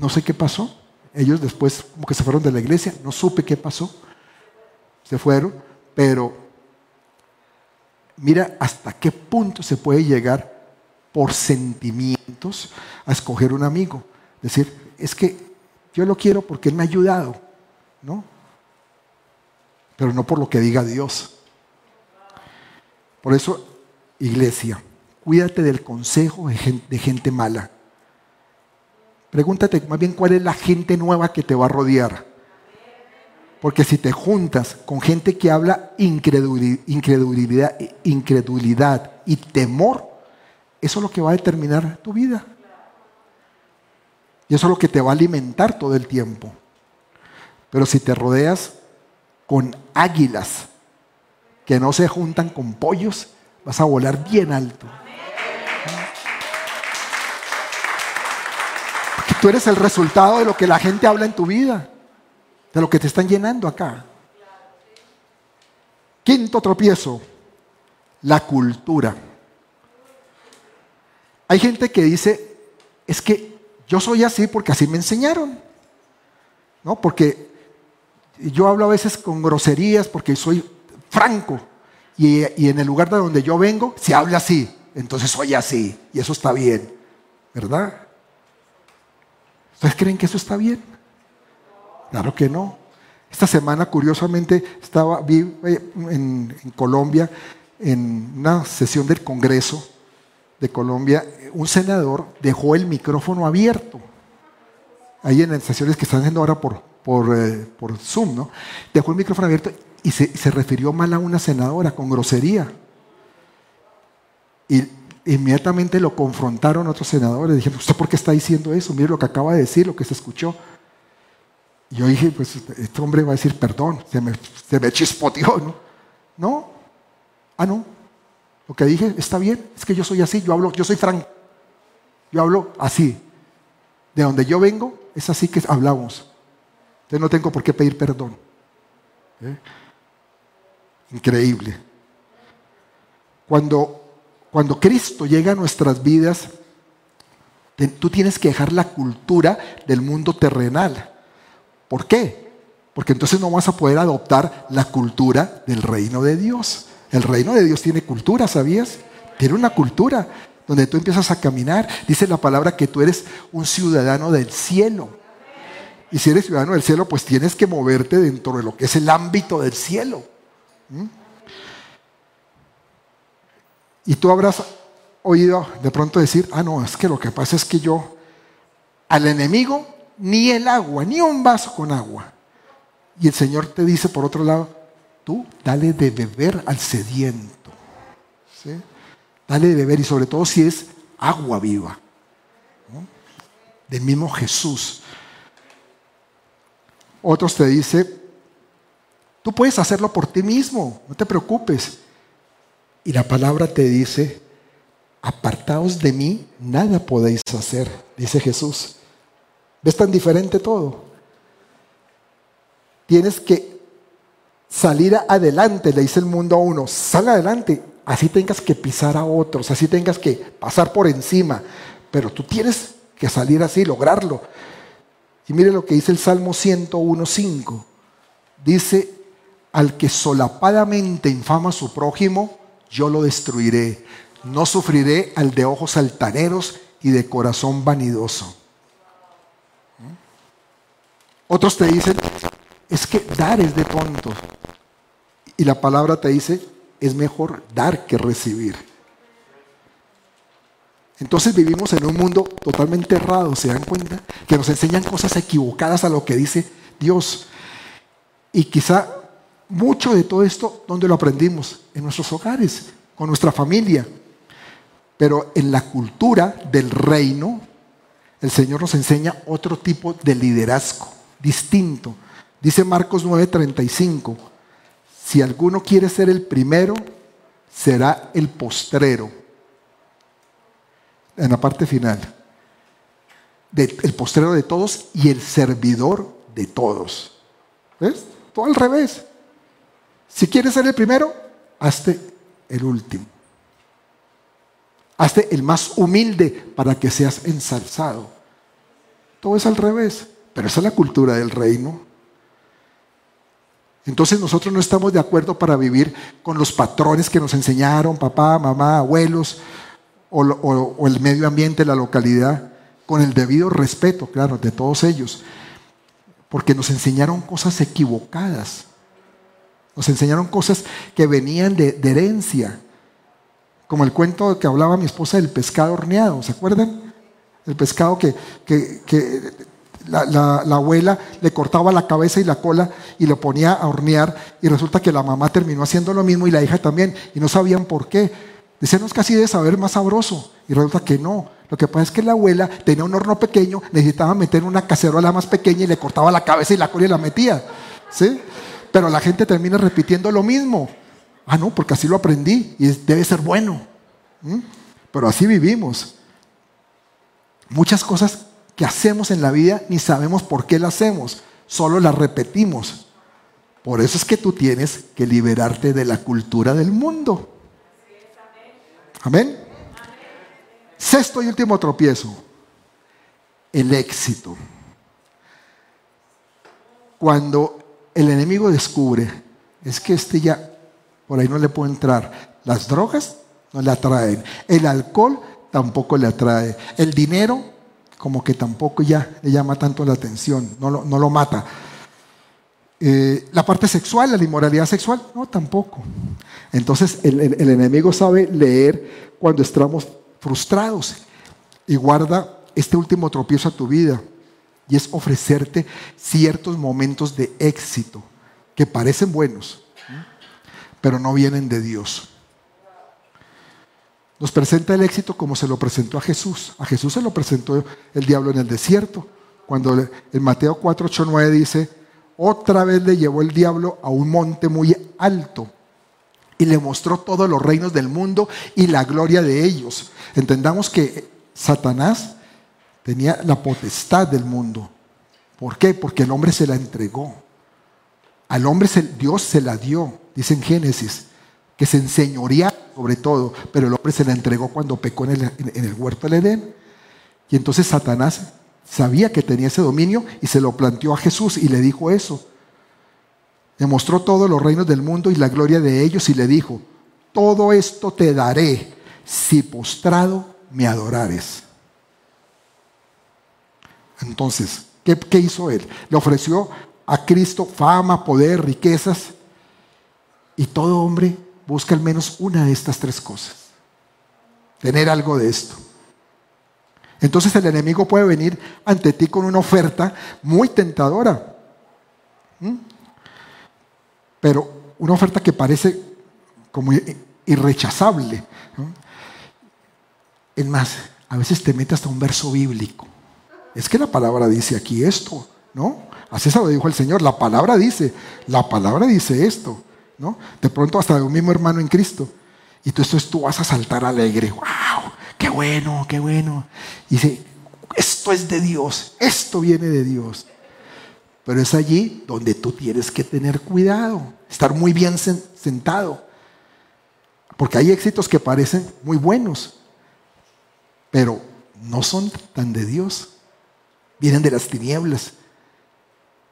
No sé qué pasó. Ellos después como que se fueron de la iglesia. No supe qué pasó. Se fueron. Pero mira hasta qué punto se puede llegar por sentimientos a escoger un amigo. Decir, es que yo lo quiero porque él me ha ayudado, ¿no? Pero no por lo que diga Dios. Por eso, iglesia, cuídate del consejo de gente, mala. Pregúntate más bien cuál es la gente nueva que te va a rodear. Porque si te juntas con gente que habla incredulidad y temor, eso es lo que va a determinar tu vida. Y eso es lo que te va a alimentar todo el tiempo. Pero si te rodeas con águilas que no se juntan con pollos, vas a volar bien alto. Porque tú eres el resultado de lo que la gente habla en tu vida de lo que te están llenando acá. Quinto tropiezo, la cultura. Hay gente que dice, es que yo soy así porque así me enseñaron. ¿No? Porque yo hablo a veces con groserías porque soy franco. Y, en el lugar de donde yo vengo se habla así. Entonces soy así. Y eso está bien. ¿Verdad? ¿Ustedes creen que eso está bien? Claro que no. Esta semana, curiosamente, estaba, eh, en, Colombia, en una sesión del Congreso de Colombia, un senador dejó el micrófono abierto. Ahí en las sesiones que están haciendo ahora por, por, eh, por Zoom, ¿no? Dejó el micrófono abierto y se, se, refirió mal a una senadora con grosería. Y inmediatamente lo confrontaron otros senadores. Dijeron, ¿usted por qué está diciendo eso? Mire lo que acaba de decir, lo que se escuchó. Y yo dije, pues este hombre va a decir perdón, se me, se me chispoteó, ¿no? No, ah, no. Lo que dije está bien, es que yo soy así, yo hablo, yo soy franco. Yo hablo así. De donde yo vengo, es así que hablamos. Entonces no tengo por qué pedir perdón. ¿Eh? Increíble. Cuando, cuando Cristo llega a nuestras vidas, tú tienes que dejar la cultura del mundo terrenal. ¿Por qué? Porque entonces no vas a poder adoptar la cultura del reino de Dios. El reino de Dios tiene cultura, ¿sabías? Tiene una cultura donde tú empiezas a caminar. Dice la palabra que tú eres un ciudadano del cielo. Y si eres ciudadano del cielo, pues tienes que moverte dentro de lo que es el ámbito del cielo. Y tú habrás oído de pronto decir, ah, no, es que lo que pasa es que yo al enemigo ni el agua, ni un vaso con agua. Y el Señor te dice, por otro lado, tú dale de beber al sediento. Dale de beber y sobre todo si es agua viva. Del mismo Jesús. Otros te dicen, tú puedes hacerlo por ti mismo, no te preocupes. Y la palabra te dice, apartaos de mí, nada podéis hacer, dice Jesús. ¿Ves tan diferente todo? Tienes que salir adelante, le dice el mundo a uno, sal adelante, así tengas que pisar a otros, así tengas que pasar por encima, pero tú tienes que salir así, lograrlo. Y mire lo que dice el Salmo 101.5. Dice, al que solapadamente infama a su prójimo, yo lo destruiré. No sufriré al de ojos altaneros y de corazón vanidoso. Otros te dicen, es que dar es de tontos. Y la palabra te dice, es mejor dar que recibir. Entonces vivimos en un mundo totalmente errado, ¿se dan cuenta? Que nos enseñan cosas equivocadas a lo que dice Dios. Y quizá mucho de todo esto, ¿dónde lo aprendimos? En nuestros hogares, con nuestra familia. Pero en la cultura del reino, el Señor nos enseña otro tipo de liderazgo, distinto. Dice Marcos 9:35, si alguno quiere ser el primero, será el postrero. En la parte final. el postrero de todos y el servidor de todos. ¿Ves? Todo al revés. Si quieres ser el primero, hazte el último. Hazte el más humilde para que seas ensalzado. Todo es al revés, pero esa es la cultura del reino. Entonces nosotros no estamos de acuerdo para vivir con los patrones que nos enseñaron papá, mamá, abuelos o, el medio ambiente, la localidad, con el debido respeto, claro, de todos ellos, porque nos enseñaron cosas equivocadas, nos enseñaron cosas que venían de, herencia, como el cuento que hablaba mi esposa del pescado horneado, ¿se acuerdan? El pescado que, que la, abuela le cortaba la cabeza y la cola y lo ponía a hornear y resulta que la mamá terminó haciendo lo mismo y la hija también y no sabían por qué. Decían, es casi de saber más sabroso y resulta que no. Lo que pasa es que la abuela tenía un horno pequeño, necesitaba meter una cacerola más pequeña y le cortaba la cabeza y la cola y la metía. ¿Sí? Pero la gente termina repitiendo lo mismo. Ah, no, porque así lo aprendí y debe ser bueno. Pero así vivimos. Muchas cosas que hacemos en la vida ni sabemos por qué la hacemos, solo la repetimos. Por eso es que tú tienes que liberarte de la cultura del mundo. Amén. Sexto y último tropiezo, el éxito. Cuando el enemigo descubre, es que este ya por ahí no le puede entrar, las drogas no le atraen, el alcohol tampoco le atrae, el dinero como que tampoco ya le llama tanto la atención, no lo, mata. Eh, la parte sexual, la inmoralidad sexual, no, tampoco. Entonces el, el enemigo sabe leer cuando estamos frustrados y guarda este último tropiezo a tu vida y es ofrecerte ciertos momentos de éxito que parecen buenos, pero no vienen de Dios. Nos presenta el éxito como se lo presentó a Jesús. A Jesús se lo presentó el diablo en el desierto. Cuando en Mateo 4, 8, 9 dice, otra vez le llevó el diablo a un monte muy alto y le mostró todos los reinos del mundo y la gloria de ellos. Entendamos que Satanás tenía la potestad del mundo. ¿Por qué? Porque el hombre se la entregó. Al hombre Dios se la dio, dice en Génesis, que se enseñoría sobre todo, pero el hombre se la entregó cuando pecó en el, en el huerto del Edén. Y entonces Satanás sabía que tenía ese dominio y se lo planteó a Jesús y le dijo eso. Le mostró todos los reinos del mundo y la gloria de ellos y le dijo, todo esto te daré si postrado me adorares. Entonces, ¿qué, ¿qué, hizo él? Le ofreció a Cristo fama, poder, riquezas y todo hombre busca al menos una de estas tres cosas. Tener algo de esto. Entonces el enemigo puede venir ante ti con una oferta muy tentadora. Pero una oferta que parece como irrechazable. Es más, a veces te metes hasta un verso bíblico. Es que la palabra dice aquí esto, ¿no? Así se lo dijo el Señor. La palabra dice, la palabra dice esto. ¿no? De pronto hasta de un mismo hermano en Cristo. Y tú, esto, tú vas a saltar alegre. ¡Wow! ¡Qué bueno! ¡Qué bueno! Y dice, esto es de Dios, esto viene de Dios. Pero es allí donde tú tienes que tener cuidado, estar muy bien sentado. Porque hay éxitos que parecen muy buenos, pero no son tan de Dios. Vienen de las tinieblas.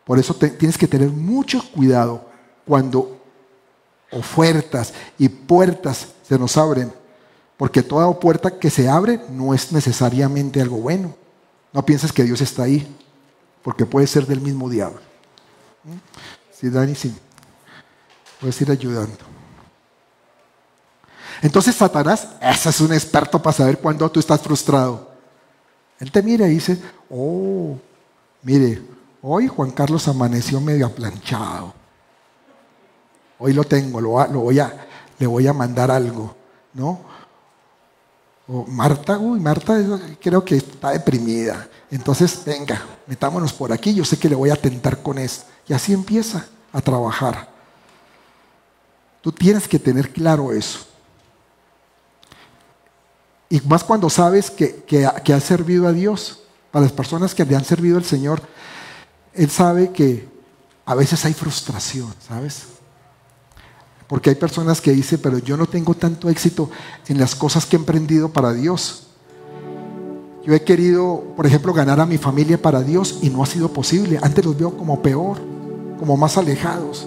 Por eso tienes que tener mucho cuidado cuando ofertas y puertas se nos abren. Porque toda puerta que se abre no es necesariamente algo bueno. No pienses que Dios está ahí, porque puede ser del mismo diablo. Sí, Dani, sí. Puedes ir ayudando. Entonces Satanás, ese es un experto para saber cuándo tú estás frustrado. Él te mira y dice, oh, mire, hoy Juan Carlos amaneció medio aplanchado. Hoy lo tengo, lo, voy a, le voy a mandar algo, ¿no? O Marta, uy, Marta creo que está deprimida. Entonces, venga, metámonos por aquí, yo sé que le voy a tentar con esto. Y así empieza a trabajar. Tú tienes que tener claro eso. Y más cuando sabes que, que, que has servido a Dios. Para las personas que le han servido al Señor, Él sabe que a veces hay frustración, ¿sabes? Porque hay personas que dicen, pero yo no tengo tanto éxito en las cosas que he emprendido para Dios. Yo he querido, por ejemplo, ganar a mi familia para Dios y no ha sido posible. Antes los veo como peor, como más alejados.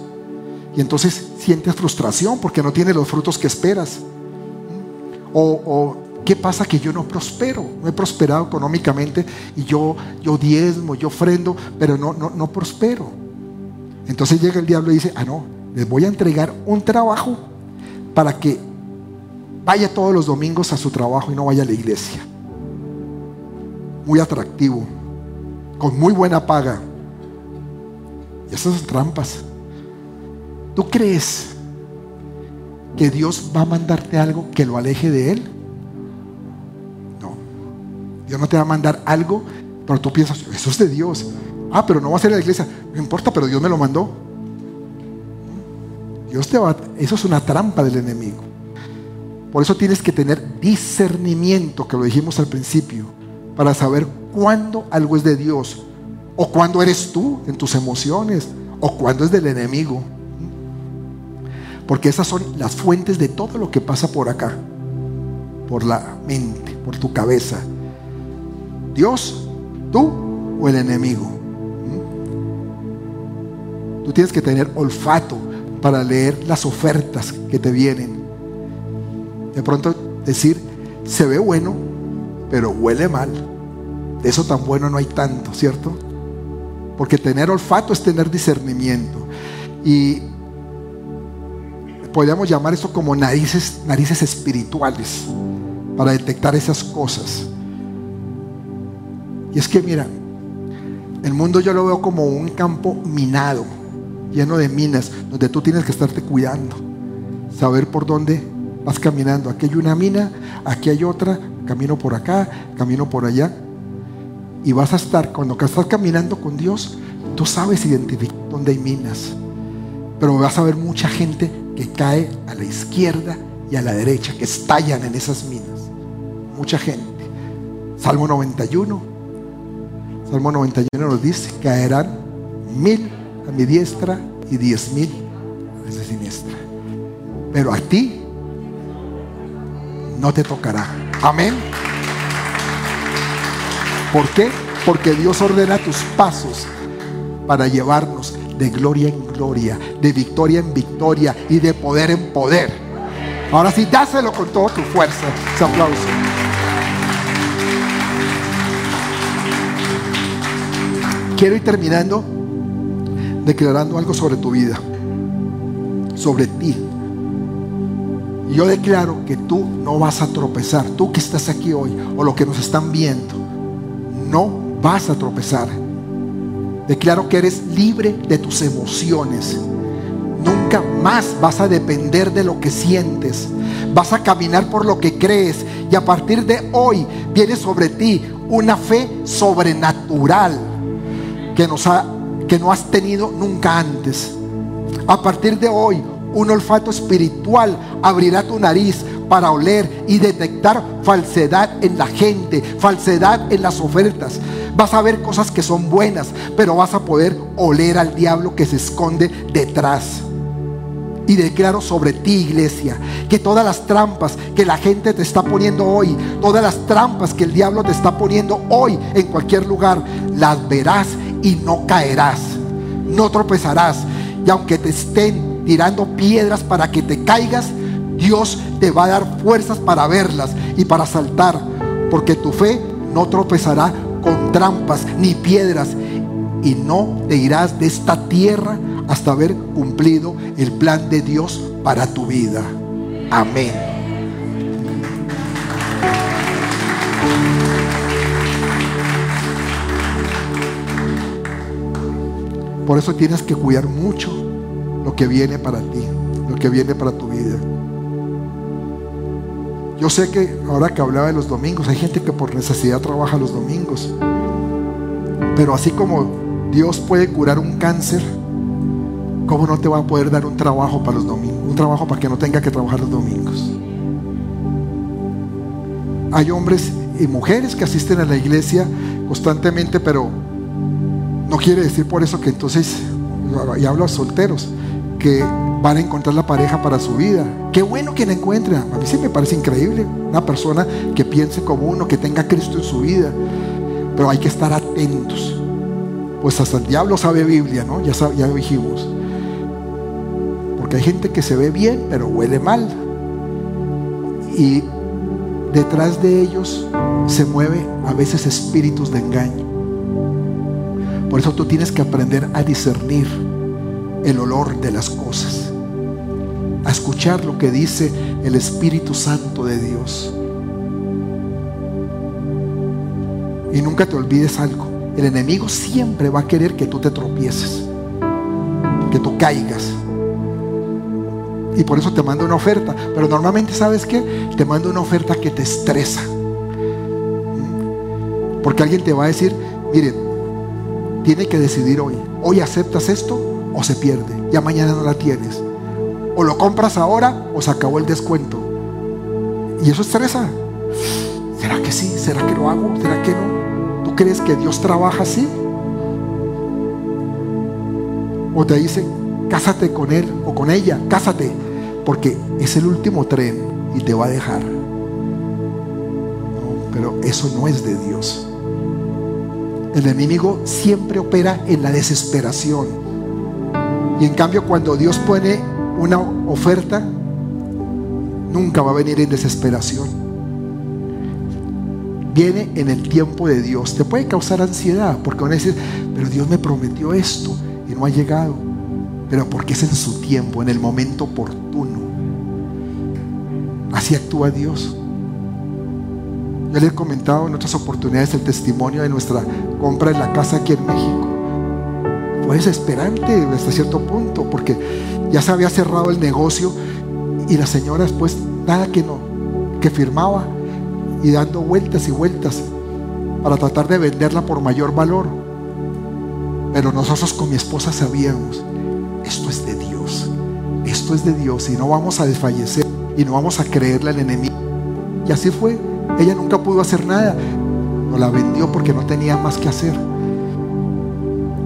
Y entonces sientes frustración porque no tienes los frutos que esperas. O, ¿qué pasa que yo no prospero? No he prosperado económicamente y yo, yo diezmo, yo ofrendo, pero no, no, no prospero. Entonces llega el diablo y dice, ah, no, les voy a entregar un trabajo para que vaya todos los domingos a su trabajo y no vaya a la iglesia muy atractivo, con muy buena paga. Y esas son trampas. ¿Tú crees que Dios va a mandarte algo que lo aleje de Él? Dios no te va a mandar algo, pero tú piensas, eso es de Dios. Ah, pero no va a ser la iglesia. No importa, pero Dios me lo mandó. Dios te va. Eso es una trampa del enemigo. Por eso tienes que tener discernimiento, que lo dijimos al principio para saber cuándo algo es de Dios o cuándo eres tú en tus emociones o cuándo es del enemigo. Porque esas son las fuentes de todo lo que pasa por acá, por la mente, por tu cabeza. Dios, tú o el enemigo. Tú tienes que tener olfato para leer las ofertas que te vienen. De pronto decir, se ve bueno, pero huele mal. De eso tan bueno no hay tanto, ¿cierto? Porque tener olfato es tener discernimiento. Y podríamos llamar eso como narices, narices espirituales para detectar esas cosas. Y es que mira, el mundo yo lo veo como un campo minado, lleno de minas, donde tú tienes que estarte cuidando, saber por dónde vas caminando. Aquí hay una mina, aquí hay otra, camino por acá, camino por allá. Y vas a estar, cuando estás caminando con Dios, tú sabes identificar dónde hay minas. Pero vas a ver mucha gente que cae a la izquierda y a la derecha, que estallan en esas minas. Mucha gente. Salmo 91. Salmo 91 nos dice, caerán mil a mi diestra y diez mil a mi siniestra. Pero a ti no te tocará. Amén. ¿Por qué? Porque Dios ordena tus pasos para llevarnos de gloria en gloria, de victoria en victoria y de poder en poder. Ahora sí, dáselo con toda tu fuerza. Ese aplauso. Quiero ir terminando declarando algo sobre tu vida, sobre ti, yo declaro que tú no vas a tropezar, tú que estás aquí hoy o lo que nos están viendo, no vas a tropezar. Declaro que eres libre de tus emociones. Nunca más vas a depender de lo que sientes. Vas a caminar por lo que crees. Y a partir de hoy viene sobre ti una fe sobrenatural que, ha, que no has tenido nunca antes. A partir de hoy un olfato espiritual abrirá tu nariz para oler y detectar falsedad en la gente, falsedad en las ofertas. Vas a ver cosas que son buenas, pero vas a poder oler al diablo que se esconde detrás. Y declaro sobre ti, iglesia, que todas las trampas que la gente te está poniendo hoy, todas las trampas que el diablo te está poniendo hoy en cualquier lugar, las verás y no caerás, no tropezarás. Y aunque te estén tirando piedras para que te caigas, Dios te va a dar fuerzas para verlas y para saltar, porque tu fe no tropezará con trampas ni piedras y no te irás de esta tierra hasta haber cumplido el plan de Dios para tu vida. Amén. Por eso tienes que cuidar mucho lo que viene para ti, lo que viene para tu vida. Yo sé que ahora que hablaba de los domingos, hay gente que por necesidad trabaja los domingos. Pero así como Dios puede curar un cáncer, ¿cómo no te va a poder dar un trabajo para los domingos? Un trabajo para que no tenga que trabajar los domingos. Hay hombres y mujeres que asisten a la iglesia constantemente, pero no quiere decir por eso que entonces, y hablo a solteros, que van a encontrar la pareja para su vida. Qué bueno que la encuentren. A mí sí me parece increíble una persona que piense como uno, que tenga Cristo en su vida. Pero hay que estar atentos. Pues hasta el diablo sabe Biblia, ¿no? Ya, ya dijimos. Porque hay gente que se ve bien, pero huele mal. Y detrás de ellos se mueve a veces espíritus de engaño. Por eso tú tienes que aprender a discernir el olor de las cosas, a escuchar lo que dice el Espíritu Santo de Dios. Y nunca te olvides algo. El enemigo siempre va a querer que tú te tropieces, que tú caigas. Y por eso te manda una oferta. Pero normalmente, ¿sabes qué? Te manda una oferta que te estresa. Porque alguien te va a decir, miren, tiene que decidir hoy. Hoy aceptas esto o se pierde. Ya mañana no la tienes. O lo compras ahora o se acabó el descuento. Y eso estresa. ¿Será que sí? ¿Será que lo hago? ¿Será que no? ¿Tú crees que Dios trabaja así? O te dice, cásate con él o con ella, cásate, porque es el último tren y te va a dejar. Pero eso no es de Dios. El enemigo siempre opera en la desesperación. Y en cambio cuando Dios pone una oferta, nunca va a venir en desesperación. Viene en el tiempo de Dios. Te puede causar ansiedad porque van a decir, pero Dios me prometió esto y no ha llegado. Pero porque es en su tiempo, en el momento oportuno. Así actúa Dios. Ya le he comentado en otras oportunidades el testimonio de nuestra compra en la casa aquí en México. Fue desesperante hasta cierto punto, porque ya se había cerrado el negocio y la señora después nada que no, que firmaba y dando vueltas y vueltas para tratar de venderla por mayor valor. Pero nosotros con mi esposa sabíamos, esto es de Dios, esto es de Dios y no vamos a desfallecer y no vamos a creerle al enemigo. Y así fue. Ella nunca pudo hacer nada. No la vendió porque no tenía más que hacer.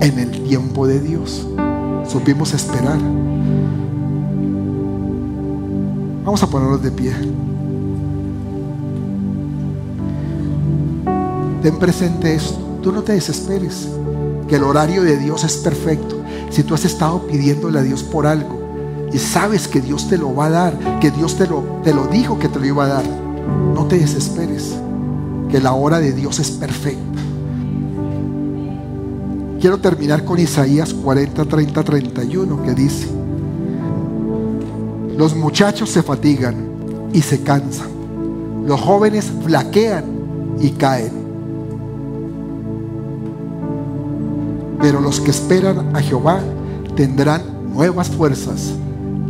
En el tiempo de Dios supimos esperar. Vamos a ponernos de pie. Ten presente esto. Tú no te desesperes. Que el horario de Dios es perfecto. Si tú has estado pidiéndole a Dios por algo y sabes que Dios te lo va a dar, que Dios te lo, te lo dijo que te lo iba a dar, no te desesperes, que la hora de Dios es perfecta. Quiero terminar con Isaías 40, 30, 31, que dice, los muchachos se fatigan y se cansan, los jóvenes flaquean y caen, pero los que esperan a Jehová tendrán nuevas fuerzas,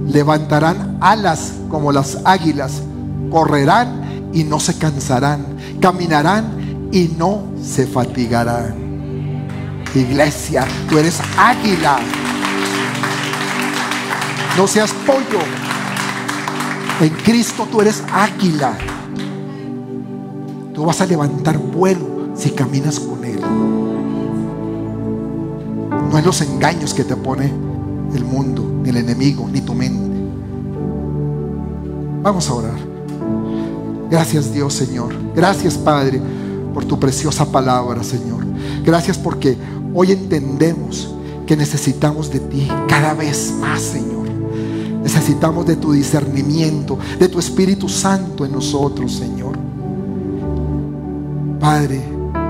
levantarán alas como las águilas, correrán y no se cansarán, caminarán y no se fatigarán. Iglesia, tú eres águila. No seas pollo. En Cristo tú eres águila. Tú vas a levantar vuelo si caminas con Él. No es los engaños que te pone el mundo, ni el enemigo, ni tu mente. Vamos a orar. Gracias Dios, Señor. Gracias Padre por tu preciosa palabra, Señor. Gracias porque hoy entendemos que necesitamos de ti cada vez más, Señor. Necesitamos de tu discernimiento, de tu Espíritu Santo en nosotros, Señor. Padre,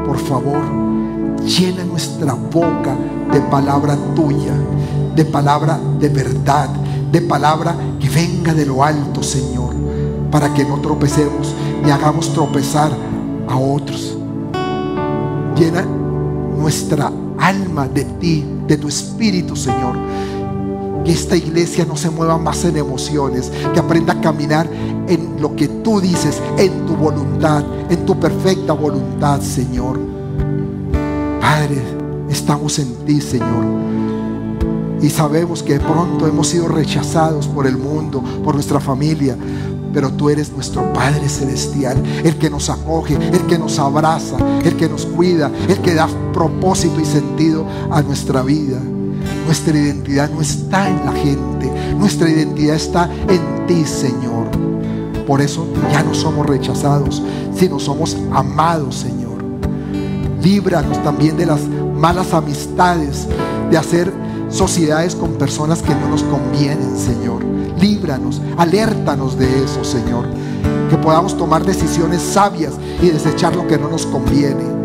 por favor, llena nuestra boca de palabra tuya, de palabra de verdad, de palabra que venga de lo alto, Señor para que no tropecemos ni hagamos tropezar a otros. Llena nuestra alma de ti, de tu espíritu, Señor. que esta iglesia no se mueva más en emociones, que aprenda a caminar en lo que tú dices, en tu voluntad, en tu perfecta voluntad, Señor. Padre, estamos en ti, Señor. Y sabemos que de pronto hemos sido rechazados por el mundo, por nuestra familia, pero tú eres nuestro Padre Celestial, el que nos acoge, el que nos abraza, el que nos cuida, el que da propósito y sentido a nuestra vida. Nuestra identidad no está en la gente, nuestra identidad está en ti, Señor. Por eso ya no somos rechazados, sino somos amados, Señor. Líbranos también de las malas amistades, de hacer sociedades con personas que no nos convienen, Señor. Líbranos, alértanos de eso, Señor. Que podamos tomar decisiones sabias y desechar lo que no nos conviene.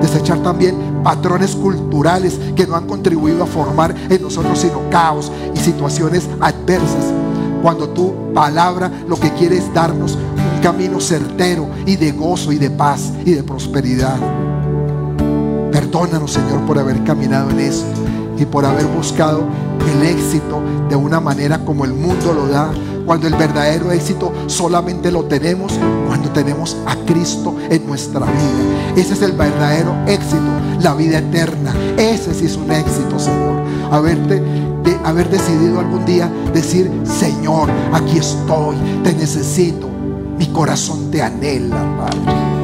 Desechar también patrones culturales que no han contribuido a formar en nosotros sino caos y situaciones adversas. Cuando tu palabra lo que quiere es darnos un camino certero y de gozo y de paz y de prosperidad. Perdónanos, Señor, por haber caminado en eso y por haber buscado el éxito de una manera como el mundo lo da, cuando el verdadero éxito solamente lo tenemos cuando tenemos a Cristo en nuestra vida. Ese es el verdadero éxito, la vida eterna. Ese sí es un éxito, Señor. Haberte, haber decidido algún día decir, Señor, aquí estoy, te necesito. Mi corazón te anhela, Padre.